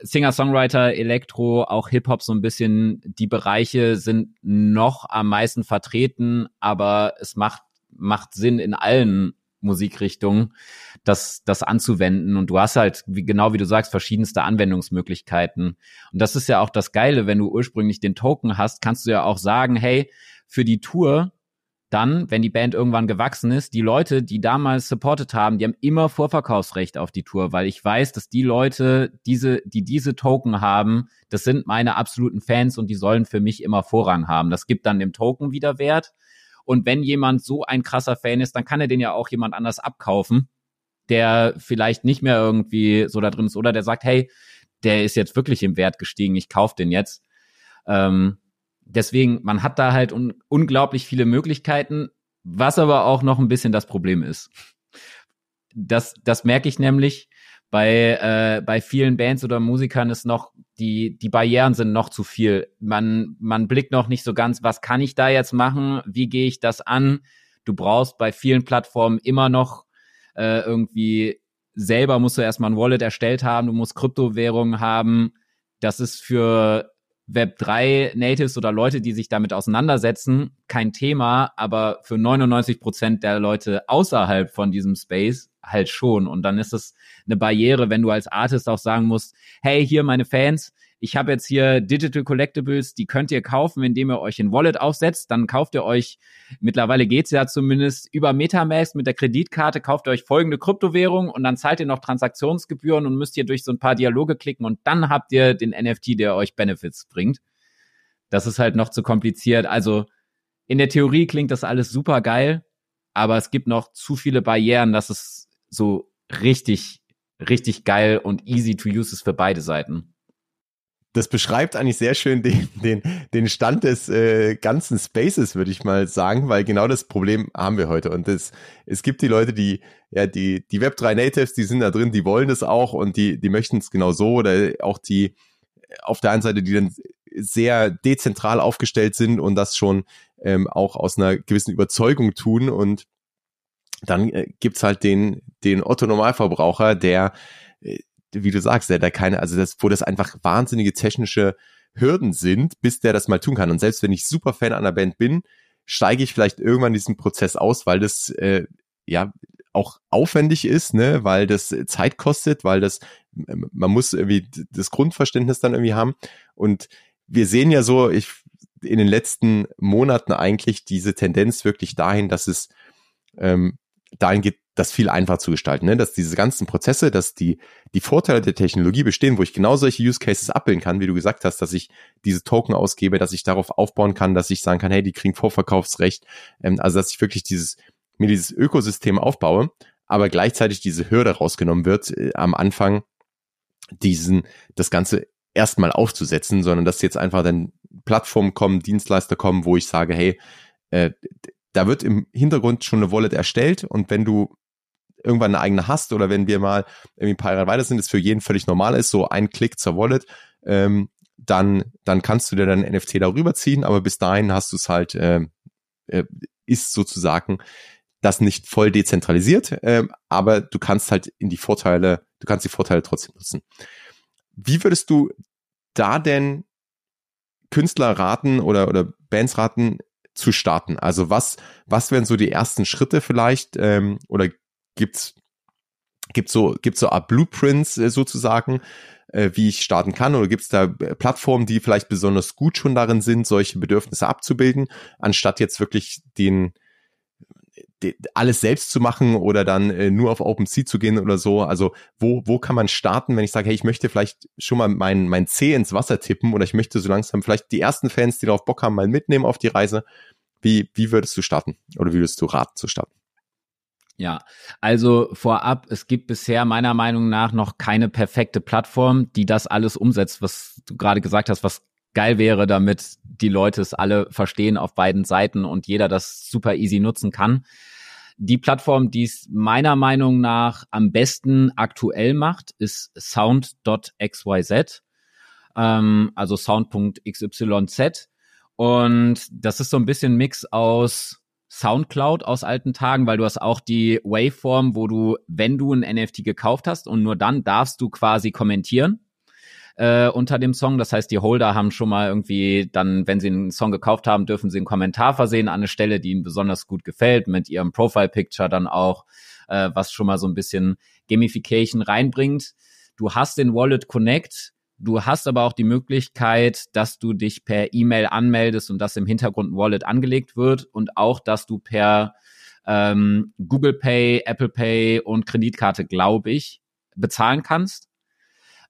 Singer-Songwriter, Elektro, auch Hip-Hop so ein bisschen, die Bereiche sind noch am meisten vertreten, aber es macht, macht Sinn in allen Musikrichtungen, das, das anzuwenden. Und du hast halt, wie, genau wie du sagst, verschiedenste Anwendungsmöglichkeiten. Und das ist ja auch das Geile, wenn du ursprünglich den Token hast, kannst du ja auch sagen, hey, für die Tour dann, wenn die Band irgendwann gewachsen ist, die Leute, die damals supportet haben, die haben immer Vorverkaufsrecht auf die Tour, weil ich weiß, dass die Leute, diese, die diese Token haben, das sind meine absoluten Fans und die sollen für mich immer Vorrang haben. Das gibt dann dem Token wieder Wert. Und wenn jemand so ein krasser Fan ist, dann kann er den ja auch jemand anders abkaufen, der vielleicht nicht mehr irgendwie so da drin ist oder der sagt, hey, der ist jetzt wirklich im Wert gestiegen, ich kauf den jetzt. Ähm, deswegen, man hat da halt un unglaublich viele Möglichkeiten, was aber auch noch ein bisschen das Problem ist. Das, das merke ich nämlich bei, äh, bei vielen Bands oder Musikern ist noch, die, die Barrieren sind noch zu viel. Man, man blickt noch nicht so ganz, was kann ich da jetzt machen? Wie gehe ich das an? Du brauchst bei vielen Plattformen immer noch äh, irgendwie selber musst du erstmal ein Wallet erstellt haben, du musst Kryptowährungen haben. Das ist für Web3 Natives oder Leute, die sich damit auseinandersetzen, kein Thema, aber für 99 Prozent der Leute außerhalb von diesem Space halt schon. Und dann ist es eine Barriere, wenn du als Artist auch sagen musst, hey, hier meine Fans, ich habe jetzt hier Digital Collectibles, die könnt ihr kaufen, indem ihr euch ein Wallet aufsetzt. Dann kauft ihr euch, mittlerweile geht's ja zumindest über Metamask mit der Kreditkarte, kauft ihr euch folgende Kryptowährung und dann zahlt ihr noch Transaktionsgebühren und müsst ihr durch so ein paar Dialoge klicken und dann habt ihr den NFT, der euch Benefits bringt. Das ist halt noch zu kompliziert. Also in der Theorie klingt das alles super geil, aber es gibt noch zu viele Barrieren, dass es so richtig, richtig geil und easy to use ist für beide Seiten das beschreibt eigentlich sehr schön den, den, den Stand des äh, ganzen Spaces, würde ich mal sagen, weil genau das Problem haben wir heute. Und das, es gibt die Leute, die, ja, die, die Web3 Natives, die sind da drin, die wollen das auch und die, die möchten es genau so oder auch die auf der einen Seite, die dann sehr dezentral aufgestellt sind und das schon ähm, auch aus einer gewissen Überzeugung tun. Und dann äh, gibt's halt den, den Otto Normalverbraucher, der äh, wie du sagst, der da keine, also das, wo das einfach wahnsinnige technische Hürden sind, bis der das mal tun kann. Und selbst wenn ich super Fan einer Band bin, steige ich vielleicht irgendwann diesen Prozess aus, weil das äh, ja auch aufwendig ist, ne, weil das Zeit kostet, weil das man muss irgendwie das Grundverständnis dann irgendwie haben. Und wir sehen ja so, ich in den letzten Monaten eigentlich diese Tendenz wirklich dahin, dass es ähm, dahin geht, das viel einfacher zu gestalten, ne? dass diese ganzen Prozesse, dass die, die Vorteile der Technologie bestehen, wo ich genau solche Use Cases abbilden kann, wie du gesagt hast, dass ich diese Token ausgebe, dass ich darauf aufbauen kann, dass ich sagen kann, hey, die kriegen Vorverkaufsrecht, ähm, also dass ich wirklich dieses, mir dieses Ökosystem aufbaue, aber gleichzeitig diese Hürde rausgenommen wird, äh, am Anfang diesen, das Ganze erstmal aufzusetzen, sondern dass jetzt einfach dann Plattformen kommen, Dienstleister kommen, wo ich sage, hey, äh, da wird im Hintergrund schon eine Wallet erstellt und wenn du irgendwann eine eigene hast oder wenn wir mal irgendwie ein paar Jahre weiter sind, ist für jeden völlig normal ist, so ein Klick zur Wallet, ähm, dann, dann kannst du dir dein NFT darüber ziehen, aber bis dahin hast du es halt, äh, äh, ist sozusagen das nicht voll dezentralisiert, äh, aber du kannst halt in die Vorteile, du kannst die Vorteile trotzdem nutzen. Wie würdest du da denn Künstler raten oder, oder Bands raten, zu starten? Also was, was wären so die ersten Schritte vielleicht ähm, oder gibt's gibt's so gibt's so Art Blueprints äh, sozusagen, äh, wie ich starten kann oder gibt's da äh, Plattformen, die vielleicht besonders gut schon darin sind, solche Bedürfnisse abzubilden, anstatt jetzt wirklich den alles selbst zu machen oder dann äh, nur auf OpenSea zu gehen oder so. Also wo, wo kann man starten, wenn ich sage, hey, ich möchte vielleicht schon mal mein, mein C ins Wasser tippen oder ich möchte so langsam vielleicht die ersten Fans, die darauf Bock haben, mal mitnehmen auf die Reise. Wie, wie würdest du starten oder wie würdest du raten zu starten? Ja, also vorab, es gibt bisher meiner Meinung nach noch keine perfekte Plattform, die das alles umsetzt, was du gerade gesagt hast, was geil wäre, damit die Leute es alle verstehen auf beiden Seiten und jeder das super easy nutzen kann. Die Plattform, die es meiner Meinung nach am besten aktuell macht, ist sound.xyz, ähm, also sound.xyz. Und das ist so ein bisschen Mix aus Soundcloud aus alten Tagen, weil du hast auch die Waveform, wo du, wenn du ein NFT gekauft hast und nur dann darfst du quasi kommentieren äh, unter dem Song. Das heißt, die Holder haben schon mal irgendwie dann, wenn sie einen Song gekauft haben, dürfen sie einen Kommentar versehen an eine Stelle, die ihnen besonders gut gefällt, mit ihrem Profile-Picture dann auch, äh, was schon mal so ein bisschen Gamification reinbringt. Du hast den Wallet Connect, Du hast aber auch die Möglichkeit, dass du dich per E-Mail anmeldest und dass im Hintergrund ein Wallet angelegt wird und auch, dass du per ähm, Google Pay, Apple Pay und Kreditkarte, glaube ich, bezahlen kannst.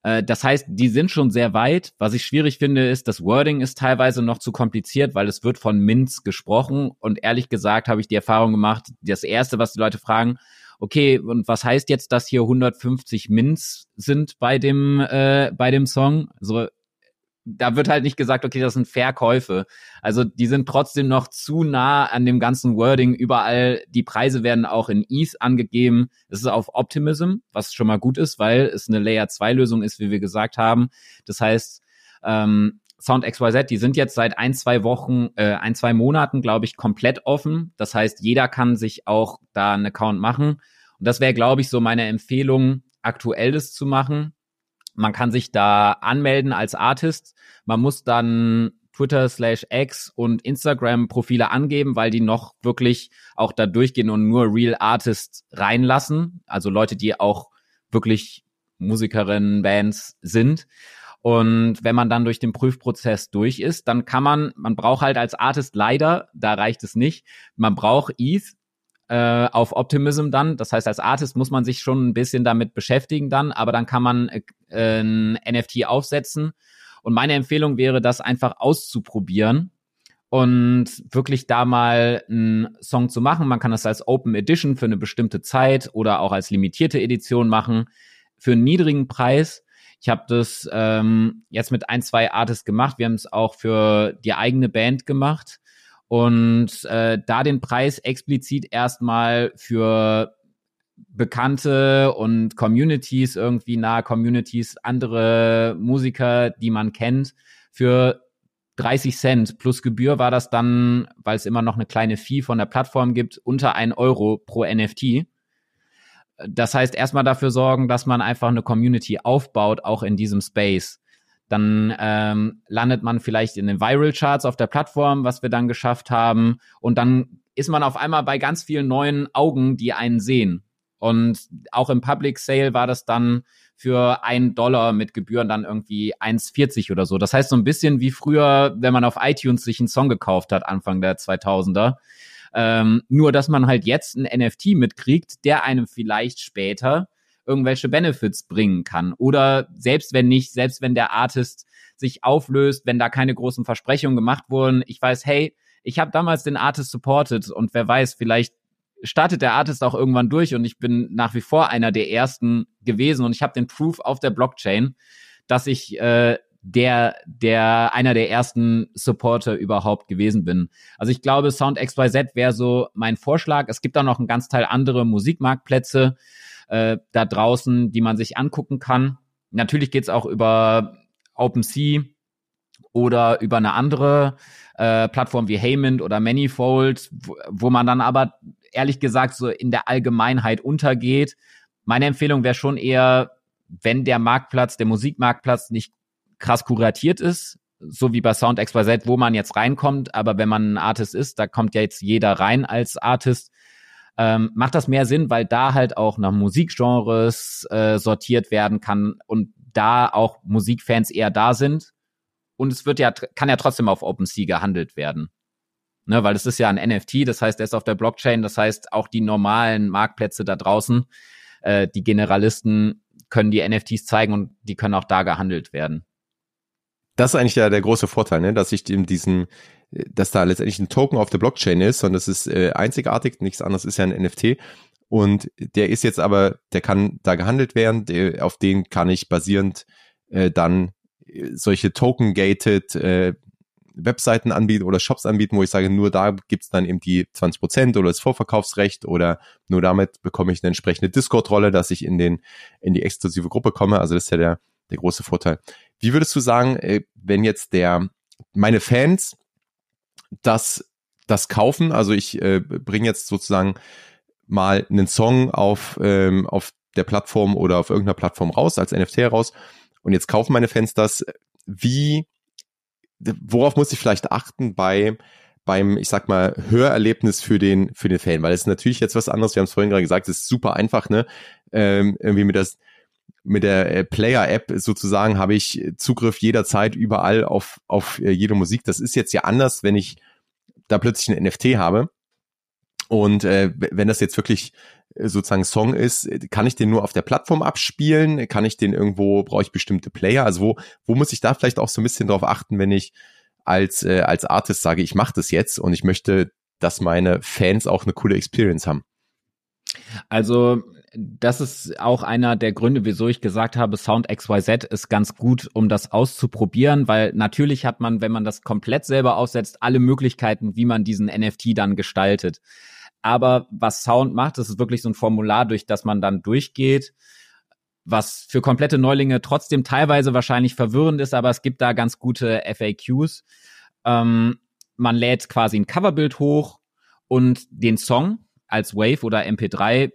Äh, das heißt, die sind schon sehr weit. Was ich schwierig finde, ist, das Wording ist teilweise noch zu kompliziert, weil es wird von Minz gesprochen und ehrlich gesagt habe ich die Erfahrung gemacht, das erste, was die Leute fragen, okay, und was heißt jetzt, dass hier 150 Mints sind bei dem, äh, bei dem Song? Also, da wird halt nicht gesagt, okay, das sind Verkäufe. Also die sind trotzdem noch zu nah an dem ganzen Wording. Überall, die Preise werden auch in ETH angegeben. Es ist auf Optimism, was schon mal gut ist, weil es eine Layer 2 Lösung ist, wie wir gesagt haben. Das heißt, ähm, Sound XYZ, die sind jetzt seit ein, zwei Wochen, äh, ein, zwei Monaten, glaube ich, komplett offen. Das heißt, jeder kann sich auch da einen Account machen. Und das wäre, glaube ich, so meine Empfehlung, aktuell das zu machen. Man kann sich da anmelden als Artist. Man muss dann Twitter slash X und Instagram Profile angeben, weil die noch wirklich auch da durchgehen und nur Real Artists reinlassen. Also Leute, die auch wirklich Musikerinnen, Bands sind. Und wenn man dann durch den Prüfprozess durch ist, dann kann man, man braucht halt als Artist leider, da reicht es nicht, man braucht ETH äh, auf Optimism dann. Das heißt, als Artist muss man sich schon ein bisschen damit beschäftigen dann, aber dann kann man äh, ein NFT aufsetzen. Und meine Empfehlung wäre, das einfach auszuprobieren und wirklich da mal einen Song zu machen. Man kann das als Open Edition für eine bestimmte Zeit oder auch als limitierte Edition machen für einen niedrigen Preis. Ich habe das ähm, jetzt mit ein, zwei Artists gemacht. Wir haben es auch für die eigene Band gemacht. Und äh, da den Preis explizit erstmal für bekannte und Communities, irgendwie nahe Communities, andere Musiker, die man kennt, für 30 Cent plus Gebühr war das dann, weil es immer noch eine kleine Fee von der Plattform gibt, unter ein Euro pro NFT. Das heißt, erstmal dafür sorgen, dass man einfach eine Community aufbaut, auch in diesem Space. Dann ähm, landet man vielleicht in den Viral Charts auf der Plattform, was wir dann geschafft haben. Und dann ist man auf einmal bei ganz vielen neuen Augen, die einen sehen. Und auch im Public Sale war das dann für einen Dollar mit Gebühren dann irgendwie 1,40 oder so. Das heißt so ein bisschen wie früher, wenn man auf iTunes sich einen Song gekauft hat, Anfang der 2000er. Ähm, nur, dass man halt jetzt ein NFT mitkriegt, der einem vielleicht später irgendwelche Benefits bringen kann. Oder selbst wenn nicht, selbst wenn der Artist sich auflöst, wenn da keine großen Versprechungen gemacht wurden, ich weiß, hey, ich habe damals den Artist supported und wer weiß, vielleicht startet der Artist auch irgendwann durch und ich bin nach wie vor einer der ersten gewesen und ich habe den Proof auf der Blockchain, dass ich äh, der, der einer der ersten Supporter überhaupt gewesen bin. Also ich glaube, Sound XYZ wäre so mein Vorschlag. Es gibt auch noch einen ganz Teil andere Musikmarktplätze äh, da draußen, die man sich angucken kann. Natürlich geht's auch über OpenSea oder über eine andere äh, Plattform wie Haymond oder Manifold, wo, wo man dann aber ehrlich gesagt so in der Allgemeinheit untergeht. Meine Empfehlung wäre schon eher, wenn der Marktplatz, der Musikmarktplatz nicht krass kuratiert ist, so wie bei Sound XYZ, wo man jetzt reinkommt, aber wenn man ein Artist ist, da kommt ja jetzt jeder rein als Artist, ähm, macht das mehr Sinn, weil da halt auch nach Musikgenres äh, sortiert werden kann und da auch Musikfans eher da sind. Und es wird ja, kann ja trotzdem auf OpenSea gehandelt werden. Ne, weil es ist ja ein NFT, das heißt, er ist auf der Blockchain, das heißt, auch die normalen Marktplätze da draußen, äh, die Generalisten können die NFTs zeigen und die können auch da gehandelt werden. Das ist eigentlich ja der große Vorteil, ne? dass ich in diesem, dass da letztendlich ein Token auf der Blockchain ist und das ist äh, einzigartig, nichts anderes ist ja ein NFT. Und der ist jetzt aber, der kann da gehandelt werden, der, auf den kann ich basierend äh, dann äh, solche Token-gated äh, Webseiten anbieten oder Shops anbieten, wo ich sage, nur da gibt's dann eben die 20 Prozent oder das Vorverkaufsrecht oder nur damit bekomme ich eine entsprechende Discord-Rolle, dass ich in den in die exklusive Gruppe komme. Also das ist ja der der große Vorteil. Wie würdest du sagen, äh, wenn jetzt der meine Fans das das kaufen? Also ich äh, bringe jetzt sozusagen mal einen Song auf ähm, auf der Plattform oder auf irgendeiner Plattform raus als NFT heraus und jetzt kaufen meine Fans das. Wie worauf muss ich vielleicht achten bei beim, ich sag mal, Hörerlebnis für den, für den Fan, weil es ist natürlich jetzt was anderes, wir haben es vorhin gerade gesagt, es ist super einfach, ne? Ähm, irgendwie mit das, mit der äh, Player-App sozusagen habe ich Zugriff jederzeit überall auf, auf äh, jede Musik. Das ist jetzt ja anders, wenn ich da plötzlich ein NFT habe. Und äh, wenn das jetzt wirklich äh, sozusagen Song ist, kann ich den nur auf der Plattform abspielen? Kann ich den irgendwo, brauche ich bestimmte Player? Also wo, wo muss ich da vielleicht auch so ein bisschen drauf achten, wenn ich als, äh, als Artist sage, ich mache das jetzt und ich möchte, dass meine Fans auch eine coole Experience haben? Also das ist auch einer der Gründe, wieso ich gesagt habe, Sound XYZ ist ganz gut, um das auszuprobieren, weil natürlich hat man, wenn man das komplett selber aufsetzt, alle Möglichkeiten, wie man diesen NFT dann gestaltet. Aber was Sound macht, das ist wirklich so ein Formular, durch das man dann durchgeht, was für komplette Neulinge trotzdem teilweise wahrscheinlich verwirrend ist, aber es gibt da ganz gute FAQs. Ähm, man lädt quasi ein Coverbild hoch und den Song als Wave oder MP3.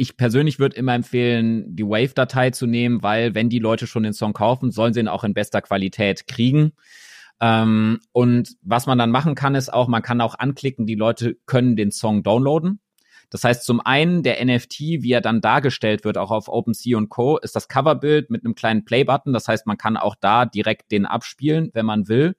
Ich persönlich würde immer empfehlen, die Wave-Datei zu nehmen, weil wenn die Leute schon den Song kaufen, sollen sie ihn auch in bester Qualität kriegen. Ähm, und was man dann machen kann, ist auch, man kann auch anklicken, die Leute können den Song downloaden. Das heißt, zum einen der NFT, wie er dann dargestellt wird, auch auf OpenSea und Co., ist das Coverbild mit einem kleinen Play-Button. Das heißt, man kann auch da direkt den abspielen, wenn man will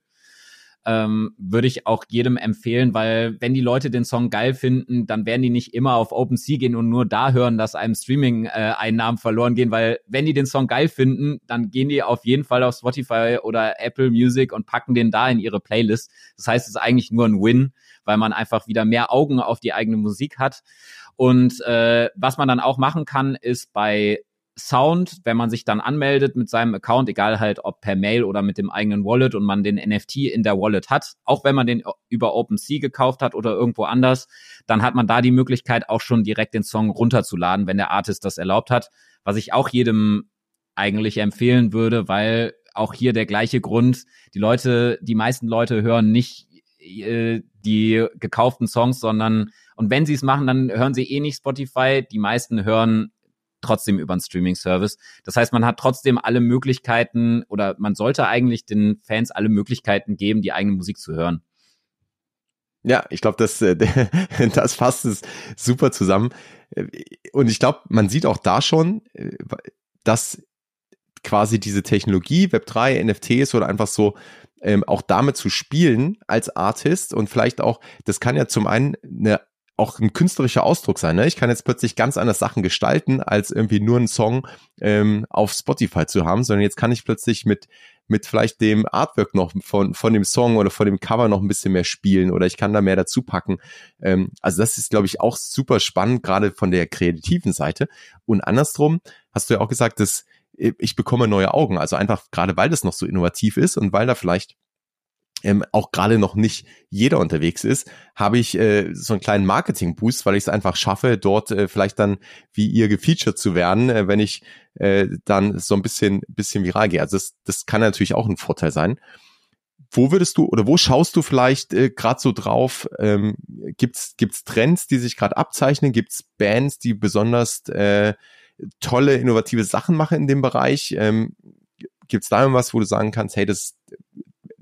ähm, würde ich auch jedem empfehlen, weil wenn die Leute den Song geil finden, dann werden die nicht immer auf OpenSea gehen und nur da hören, dass einem Streaming-Einnahmen verloren gehen, weil wenn die den Song geil finden, dann gehen die auf jeden Fall auf Spotify oder Apple Music und packen den da in ihre Playlist. Das heißt, es ist eigentlich nur ein Win, weil man einfach wieder mehr Augen auf die eigene Musik hat. Und äh, was man dann auch machen kann, ist bei Sound, wenn man sich dann anmeldet mit seinem Account, egal halt ob per Mail oder mit dem eigenen Wallet und man den NFT in der Wallet hat, auch wenn man den über OpenSea gekauft hat oder irgendwo anders, dann hat man da die Möglichkeit auch schon direkt den Song runterzuladen, wenn der Artist das erlaubt hat, was ich auch jedem eigentlich empfehlen würde, weil auch hier der gleiche Grund, die Leute, die meisten Leute hören nicht äh, die gekauften Songs, sondern und wenn sie es machen, dann hören sie eh nicht Spotify. Die meisten hören trotzdem über einen Streaming-Service. Das heißt, man hat trotzdem alle Möglichkeiten oder man sollte eigentlich den Fans alle Möglichkeiten geben, die eigene Musik zu hören. Ja, ich glaube, das, äh, das fasst es super zusammen. Und ich glaube, man sieht auch da schon, äh, dass quasi diese Technologie, Web3, NFTs oder einfach so ähm, auch damit zu spielen als Artist und vielleicht auch, das kann ja zum einen eine auch ein künstlerischer Ausdruck sein. Ne? Ich kann jetzt plötzlich ganz anders Sachen gestalten, als irgendwie nur einen Song ähm, auf Spotify zu haben, sondern jetzt kann ich plötzlich mit mit vielleicht dem Artwork noch von, von dem Song oder von dem Cover noch ein bisschen mehr spielen oder ich kann da mehr dazu packen. Ähm, also das ist, glaube ich, auch super spannend, gerade von der kreativen Seite. Und andersrum hast du ja auch gesagt, dass ich bekomme neue Augen. Also einfach gerade, weil das noch so innovativ ist und weil da vielleicht ähm, auch gerade noch nicht jeder unterwegs ist, habe ich äh, so einen kleinen Marketing-Boost, weil ich es einfach schaffe, dort äh, vielleicht dann wie ihr gefeatured zu werden, äh, wenn ich äh, dann so ein bisschen, bisschen viral gehe. Also das, das kann natürlich auch ein Vorteil sein. Wo würdest du oder wo schaust du vielleicht äh, gerade so drauf? Ähm, gibt's gibt's Trends, die sich gerade abzeichnen? Gibt's Bands, die besonders äh, tolle, innovative Sachen machen in dem Bereich? Ähm, gibt's da irgendwas, wo du sagen kannst, hey, das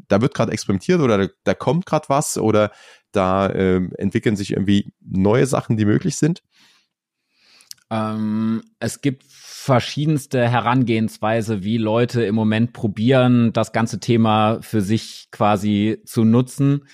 da wird gerade experimentiert oder da, da kommt gerade was oder da ähm, entwickeln sich irgendwie neue Sachen, die möglich sind? Ähm, es gibt verschiedenste Herangehensweise, wie Leute im Moment probieren, das ganze Thema für sich quasi zu nutzen.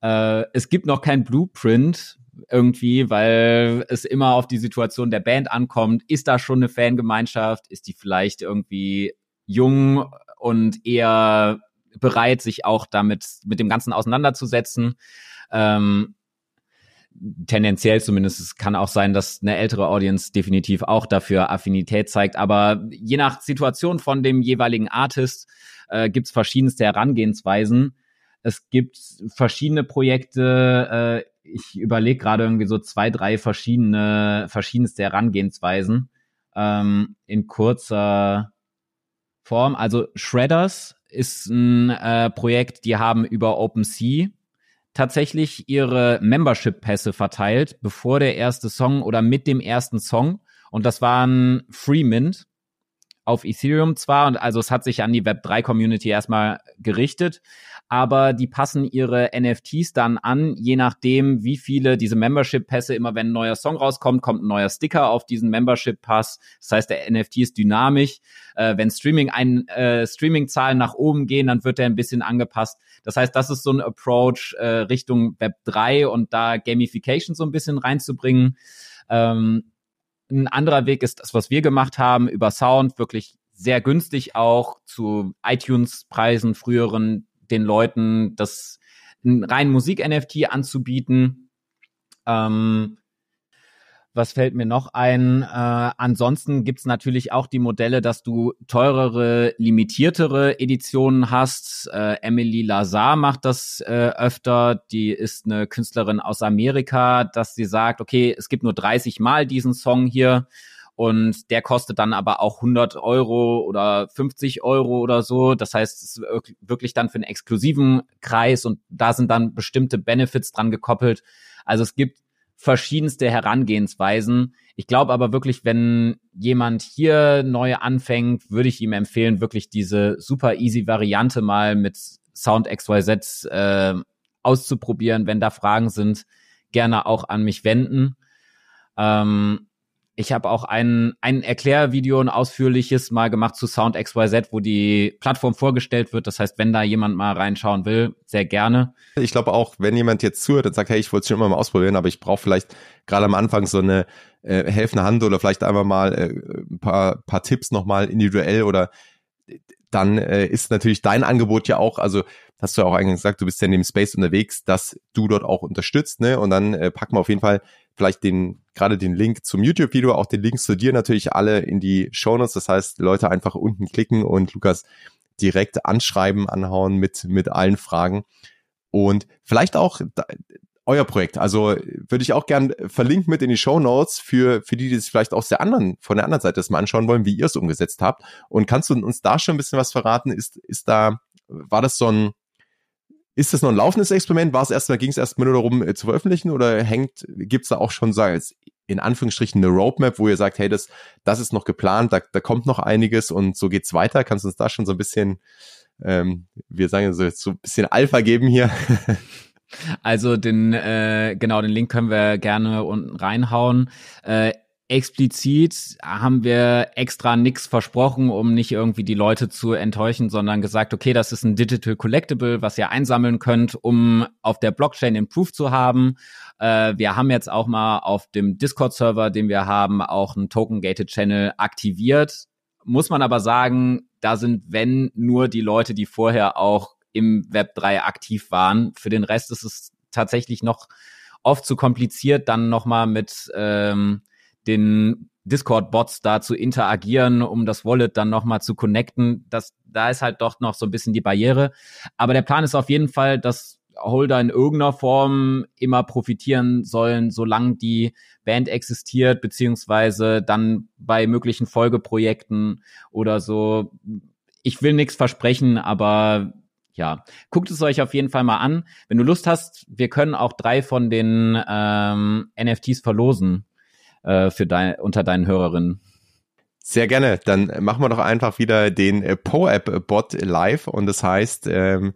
Äh, es gibt noch kein Blueprint irgendwie, weil es immer auf die Situation der Band ankommt. Ist da schon eine Fangemeinschaft? Ist die vielleicht irgendwie jung und eher bereit, sich auch damit mit dem Ganzen auseinanderzusetzen? Ähm, tendenziell zumindest. Es kann auch sein, dass eine ältere Audience definitiv auch dafür Affinität zeigt. Aber je nach Situation von dem jeweiligen Artist äh, gibt es verschiedenste Herangehensweisen. Es gibt verschiedene Projekte. Äh, ich überlege gerade irgendwie so zwei, drei verschiedene, verschiedenste Herangehensweisen ähm, in kurzer Form. Also Shredders ist ein äh, Projekt, die haben über OpenSea tatsächlich ihre Membership-Pässe verteilt, bevor der erste Song oder mit dem ersten Song. Und das waren Free Mint auf Ethereum zwar, und also es hat sich an die Web3-Community erstmal gerichtet, aber die passen ihre NFTs dann an, je nachdem, wie viele diese Membership-Pässe, immer wenn ein neuer Song rauskommt, kommt ein neuer Sticker auf diesen Membership-Pass. Das heißt, der NFT ist dynamisch. Äh, wenn Streaming ein, äh, Streaming-Zahlen nach oben gehen, dann wird er ein bisschen angepasst. Das heißt, das ist so ein Approach äh, Richtung Web 3 und da Gamification so ein bisschen reinzubringen. Ähm, ein anderer Weg ist das, was wir gemacht haben, über Sound, wirklich sehr günstig auch zu iTunes-Preisen früheren den Leuten das rein Musik-NFT anzubieten. Ähm, was fällt mir noch ein? Äh, ansonsten gibt's natürlich auch die Modelle, dass du teurere, limitiertere Editionen hast. Äh, Emily Lazar macht das äh, öfter. Die ist eine Künstlerin aus Amerika, dass sie sagt, okay, es gibt nur 30 Mal diesen Song hier und der kostet dann aber auch 100 Euro oder 50 Euro oder so. Das heißt, es ist wirklich dann für einen exklusiven Kreis und da sind dann bestimmte Benefits dran gekoppelt. Also es gibt verschiedenste Herangehensweisen. Ich glaube aber wirklich, wenn jemand hier neu anfängt, würde ich ihm empfehlen, wirklich diese super easy Variante mal mit Sound XYZ äh, auszuprobieren. Wenn da Fragen sind, gerne auch an mich wenden. Ähm, ich habe auch ein, ein Erklärvideo, ein ausführliches mal gemacht zu Sound XYZ, wo die Plattform vorgestellt wird. Das heißt, wenn da jemand mal reinschauen will, sehr gerne. Ich glaube auch, wenn jemand jetzt zuhört und sagt, hey, ich wollte es schon immer mal ausprobieren, aber ich brauche vielleicht gerade am Anfang so eine äh, helfende Hand oder vielleicht einfach mal äh, ein paar, paar Tipps nochmal individuell oder dann äh, ist natürlich dein Angebot ja auch, also hast du ja auch eigentlich gesagt, du bist ja in dem Space unterwegs, dass du dort auch unterstützt, ne? Und dann äh, packen wir auf jeden Fall vielleicht den, gerade den Link zum YouTube-Video, auch den Link zu dir natürlich alle in die Shownotes. Das heißt, Leute einfach unten klicken und Lukas direkt anschreiben, anhauen mit, mit allen Fragen. Und vielleicht auch euer Projekt. Also würde ich auch gern verlinken mit in die Show Notes für, für die, die sich vielleicht aus der anderen, von der anderen Seite das mal anschauen wollen, wie ihr es umgesetzt habt. Und kannst du uns da schon ein bisschen was verraten? Ist, ist da, war das so ein, ist das noch ein laufendes Experiment? War es erstmal, ging es erstmal nur darum äh, zu veröffentlichen oder hängt, gibt es da auch schon, sagen in Anführungsstrichen eine Roadmap, wo ihr sagt, hey, das, das ist noch geplant, da, da kommt noch einiges und so geht's weiter. Kannst du uns da schon so ein bisschen, ähm, wir sagen so, so ein bisschen Alpha geben hier? Also den äh, genau den Link können wir gerne unten reinhauen. Äh, explizit haben wir extra nichts versprochen, um nicht irgendwie die Leute zu enttäuschen, sondern gesagt, okay, das ist ein Digital Collectible, was ihr einsammeln könnt, um auf der Blockchain den Proof zu haben. Äh, wir haben jetzt auch mal auf dem Discord-Server, den wir haben, auch einen Token-Gated Channel aktiviert. Muss man aber sagen, da sind, wenn nur die Leute, die vorher auch im Web 3 aktiv waren. Für den Rest ist es tatsächlich noch oft zu kompliziert, dann nochmal mit ähm, den Discord-Bots da zu interagieren, um das Wallet dann nochmal zu connecten. Das, da ist halt doch noch so ein bisschen die Barriere. Aber der Plan ist auf jeden Fall, dass Holder in irgendeiner Form immer profitieren sollen, solange die Band existiert, beziehungsweise dann bei möglichen Folgeprojekten oder so. Ich will nichts versprechen, aber ja, guckt es euch auf jeden Fall mal an. Wenn du Lust hast, wir können auch drei von den ähm, NFTs verlosen äh, für dein, unter deinen Hörerinnen. Sehr gerne. Dann machen wir doch einfach wieder den äh, PoApp-Bot live und das heißt, ähm,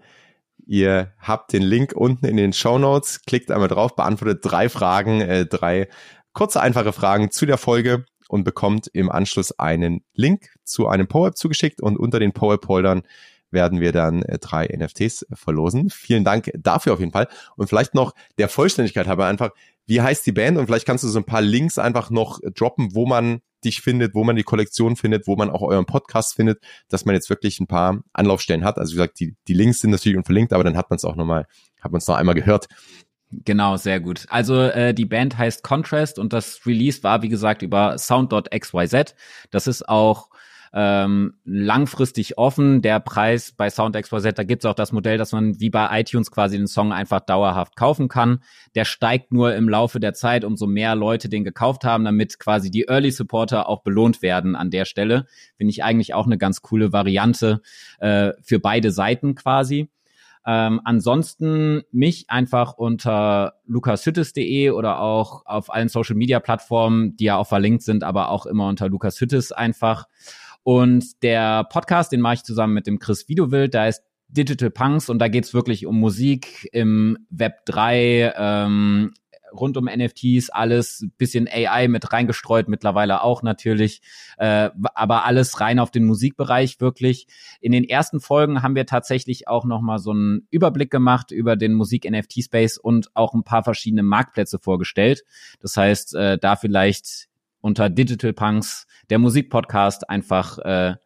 Ihr habt den Link unten in den Show Notes, klickt einmal drauf, beantwortet drei Fragen, äh, drei kurze, einfache Fragen zu der Folge und bekommt im Anschluss einen Link zu einem PowerApp zugeschickt und unter den PowerApp-Holdern werden wir dann äh, drei NFTs verlosen. Vielen Dank dafür auf jeden Fall. Und vielleicht noch der Vollständigkeit habe einfach, wie heißt die Band? Und vielleicht kannst du so ein paar Links einfach noch droppen, wo man dich findet, wo man die Kollektion findet, wo man auch euren Podcast findet, dass man jetzt wirklich ein paar Anlaufstellen hat. Also wie gesagt, die, die Links sind natürlich unverlinkt, aber dann hat man es auch nochmal, hat man es noch einmal gehört. Genau, sehr gut. Also äh, die Band heißt Contrast und das Release war, wie gesagt, über Sound.xyz. Das ist auch ähm, langfristig offen. Der Preis bei Sound XYZ, da gibt es auch das Modell, dass man wie bei iTunes quasi den Song einfach dauerhaft kaufen kann. Der steigt nur im Laufe der Zeit, umso mehr Leute den gekauft haben, damit quasi die Early Supporter auch belohnt werden an der Stelle. Finde ich eigentlich auch eine ganz coole Variante äh, für beide Seiten quasi. Ähm, ansonsten mich einfach unter lukashüttes.de oder auch auf allen Social Media Plattformen, die ja auch verlinkt sind, aber auch immer unter lukashüttes einfach. Und der Podcast, den mache ich zusammen mit dem Chris Videowild, da ist Digital Punks und da geht's wirklich um Musik im Web 3, ähm, rund um NFTs, alles bisschen AI mit reingestreut, mittlerweile auch natürlich, äh, aber alles rein auf den Musikbereich wirklich. In den ersten Folgen haben wir tatsächlich auch nochmal so einen Überblick gemacht über den Musik-NFT-Space und auch ein paar verschiedene Marktplätze vorgestellt. Das heißt, äh, da vielleicht unter Digital Punks, der Musikpodcast, einfach äh,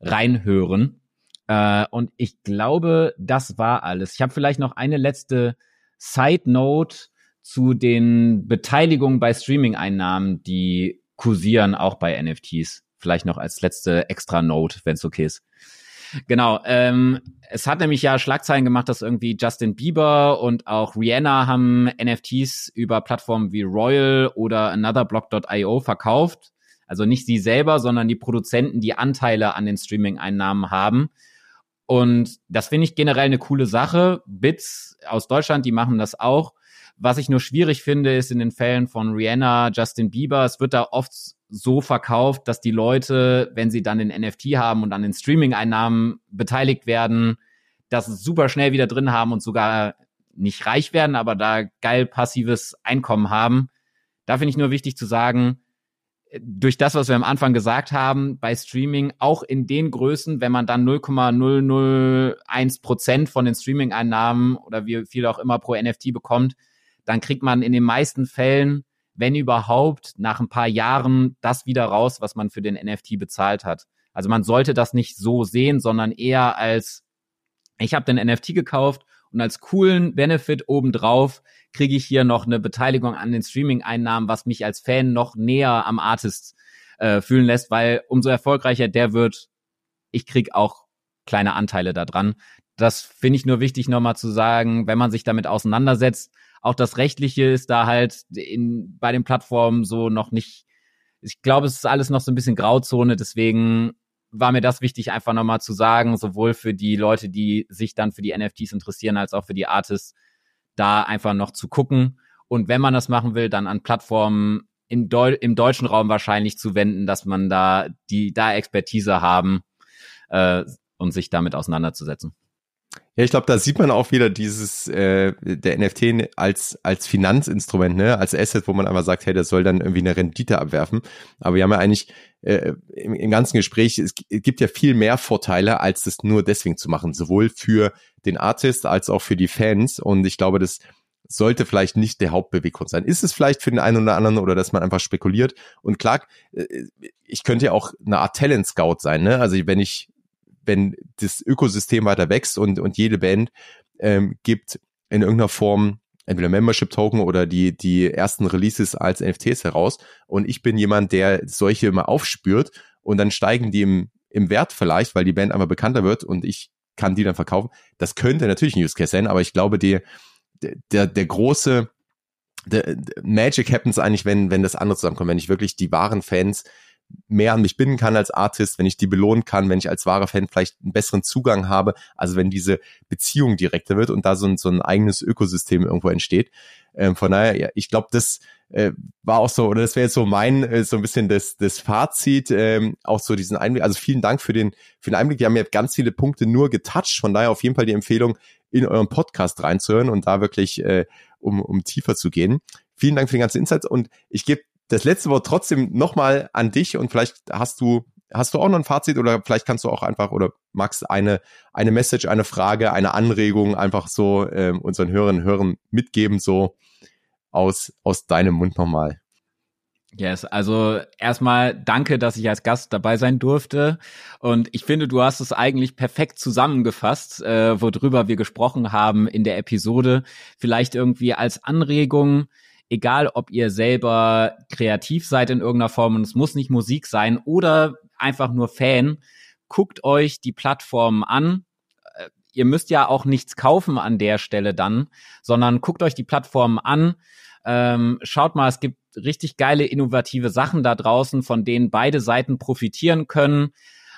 reinhören. Äh, und ich glaube, das war alles. Ich habe vielleicht noch eine letzte Side Note zu den Beteiligungen bei Streaming-Einnahmen, die kursieren auch bei NFTs. Vielleicht noch als letzte extra Note, wenn es okay ist. Genau. Ähm, es hat nämlich ja Schlagzeilen gemacht, dass irgendwie Justin Bieber und auch Rihanna haben NFTs über Plattformen wie Royal oder AnotherBlock.io verkauft. Also nicht sie selber, sondern die Produzenten, die Anteile an den Streaming-Einnahmen haben. Und das finde ich generell eine coole Sache. Bits aus Deutschland, die machen das auch. Was ich nur schwierig finde, ist in den Fällen von Rihanna, Justin Bieber, es wird da oft so verkauft, dass die Leute, wenn sie dann den NFT haben und an den Streaming-Einnahmen beteiligt werden, das super schnell wieder drin haben und sogar nicht reich werden, aber da geil passives Einkommen haben. Da finde ich nur wichtig zu sagen, durch das, was wir am Anfang gesagt haben, bei Streaming, auch in den Größen, wenn man dann 0,001 Prozent von den Streaming-Einnahmen oder wie viel auch immer pro NFT bekommt, dann kriegt man in den meisten Fällen wenn überhaupt, nach ein paar Jahren das wieder raus, was man für den NFT bezahlt hat. Also man sollte das nicht so sehen, sondern eher als, ich habe den NFT gekauft und als coolen Benefit obendrauf kriege ich hier noch eine Beteiligung an den Streaming-Einnahmen, was mich als Fan noch näher am Artist äh, fühlen lässt, weil umso erfolgreicher der wird, ich krieg auch kleine Anteile da dran. Das finde ich nur wichtig nochmal zu sagen, wenn man sich damit auseinandersetzt, auch das Rechtliche ist da halt in, bei den Plattformen so noch nicht, ich glaube, es ist alles noch so ein bisschen Grauzone, deswegen war mir das wichtig, einfach nochmal zu sagen, sowohl für die Leute, die sich dann für die NFTs interessieren, als auch für die Artists, da einfach noch zu gucken. Und wenn man das machen will, dann an Plattformen im, Deu im deutschen Raum wahrscheinlich zu wenden, dass man da die da Expertise haben äh, und sich damit auseinanderzusetzen. Ja, ich glaube, da sieht man auch wieder dieses äh, der NFT als als Finanzinstrument, ne, als Asset, wo man einfach sagt, hey, das soll dann irgendwie eine Rendite abwerfen. Aber wir haben ja eigentlich äh, im, im ganzen Gespräch, es gibt ja viel mehr Vorteile, als das nur deswegen zu machen, sowohl für den Artist als auch für die Fans. Und ich glaube, das sollte vielleicht nicht der Hauptbeweggrund sein. Ist es vielleicht für den einen oder anderen oder dass man einfach spekuliert? Und klar, äh, ich könnte ja auch eine Art Talent Scout sein, ne? Also wenn ich wenn das Ökosystem weiter wächst und, und jede Band ähm, gibt in irgendeiner Form entweder Membership Token oder die, die ersten Releases als NFTs heraus. Und ich bin jemand, der solche immer aufspürt und dann steigen die im, im Wert vielleicht, weil die Band einfach bekannter wird und ich kann die dann verkaufen. Das könnte natürlich ein Use Case sein, aber ich glaube, die, der, der große der, der Magic happens eigentlich, wenn, wenn das andere zusammenkommt, wenn ich wirklich die wahren Fans mehr an mich binden kann als Artist, wenn ich die belohnen kann, wenn ich als wahrer Fan vielleicht einen besseren Zugang habe, also wenn diese Beziehung direkter wird und da so ein, so ein eigenes Ökosystem irgendwo entsteht. Ähm, von daher, ja, ich glaube, das äh, war auch so, oder das wäre jetzt so mein, äh, so ein bisschen das, das Fazit, ähm, auch so diesen Einblick. Also vielen Dank für den, für den Einblick. Wir haben ja ganz viele Punkte nur getoucht, von daher auf jeden Fall die Empfehlung, in euren Podcast reinzuhören und da wirklich äh, um, um tiefer zu gehen. Vielen Dank für den ganzen Insights und ich gebe das letzte Wort trotzdem nochmal an dich und vielleicht hast du hast du auch noch ein Fazit oder vielleicht kannst du auch einfach oder magst eine eine Message, eine Frage, eine Anregung einfach so ähm, unseren Hörerinnen und Hörern mitgeben so aus aus deinem Mund nochmal. Yes, also erstmal danke, dass ich als Gast dabei sein durfte. Und ich finde, du hast es eigentlich perfekt zusammengefasst, äh, worüber wir gesprochen haben in der Episode. Vielleicht irgendwie als Anregung, egal ob ihr selber kreativ seid in irgendeiner Form und es muss nicht Musik sein oder einfach nur Fan, guckt euch die Plattformen an. Äh, ihr müsst ja auch nichts kaufen an der Stelle dann, sondern guckt euch die Plattformen an. Ähm, schaut mal, es gibt richtig geile, innovative Sachen da draußen, von denen beide Seiten profitieren können.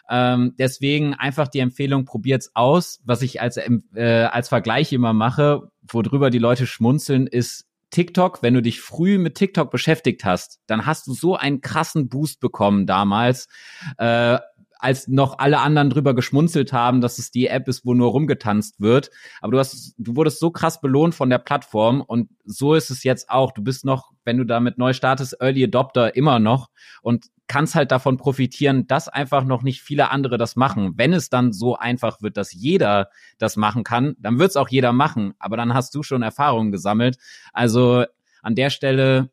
Ähm, deswegen einfach die Empfehlung, probiert's aus. Was ich als, äh, als Vergleich immer mache, worüber die Leute schmunzeln, ist TikTok. Wenn du dich früh mit TikTok beschäftigt hast, dann hast du so einen krassen Boost bekommen damals. Äh, als noch alle anderen drüber geschmunzelt haben, dass es die App ist, wo nur rumgetanzt wird. Aber du hast, du wurdest so krass belohnt von der Plattform und so ist es jetzt auch. Du bist noch, wenn du damit neu startest, Early Adopter immer noch und kannst halt davon profitieren, dass einfach noch nicht viele andere das machen. Wenn es dann so einfach wird, dass jeder das machen kann, dann wird es auch jeder machen. Aber dann hast du schon Erfahrungen gesammelt. Also an der Stelle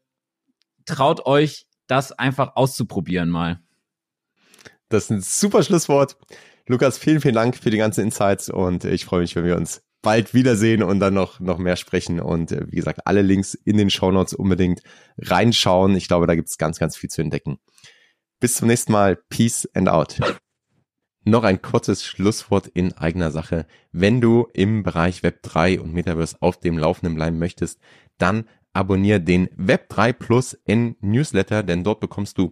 traut euch, das einfach auszuprobieren mal. Das ist ein super Schlusswort. Lukas, vielen, vielen Dank für die ganzen Insights und ich freue mich, wenn wir uns bald wiedersehen und dann noch, noch mehr sprechen. Und äh, wie gesagt, alle Links in den Show Notes unbedingt reinschauen. Ich glaube, da gibt es ganz, ganz viel zu entdecken. Bis zum nächsten Mal. Peace and out. Noch ein kurzes Schlusswort in eigener Sache. Wenn du im Bereich Web 3 und Metaverse auf dem Laufenden bleiben möchtest, dann abonniere den Web 3 Plus N Newsletter, denn dort bekommst du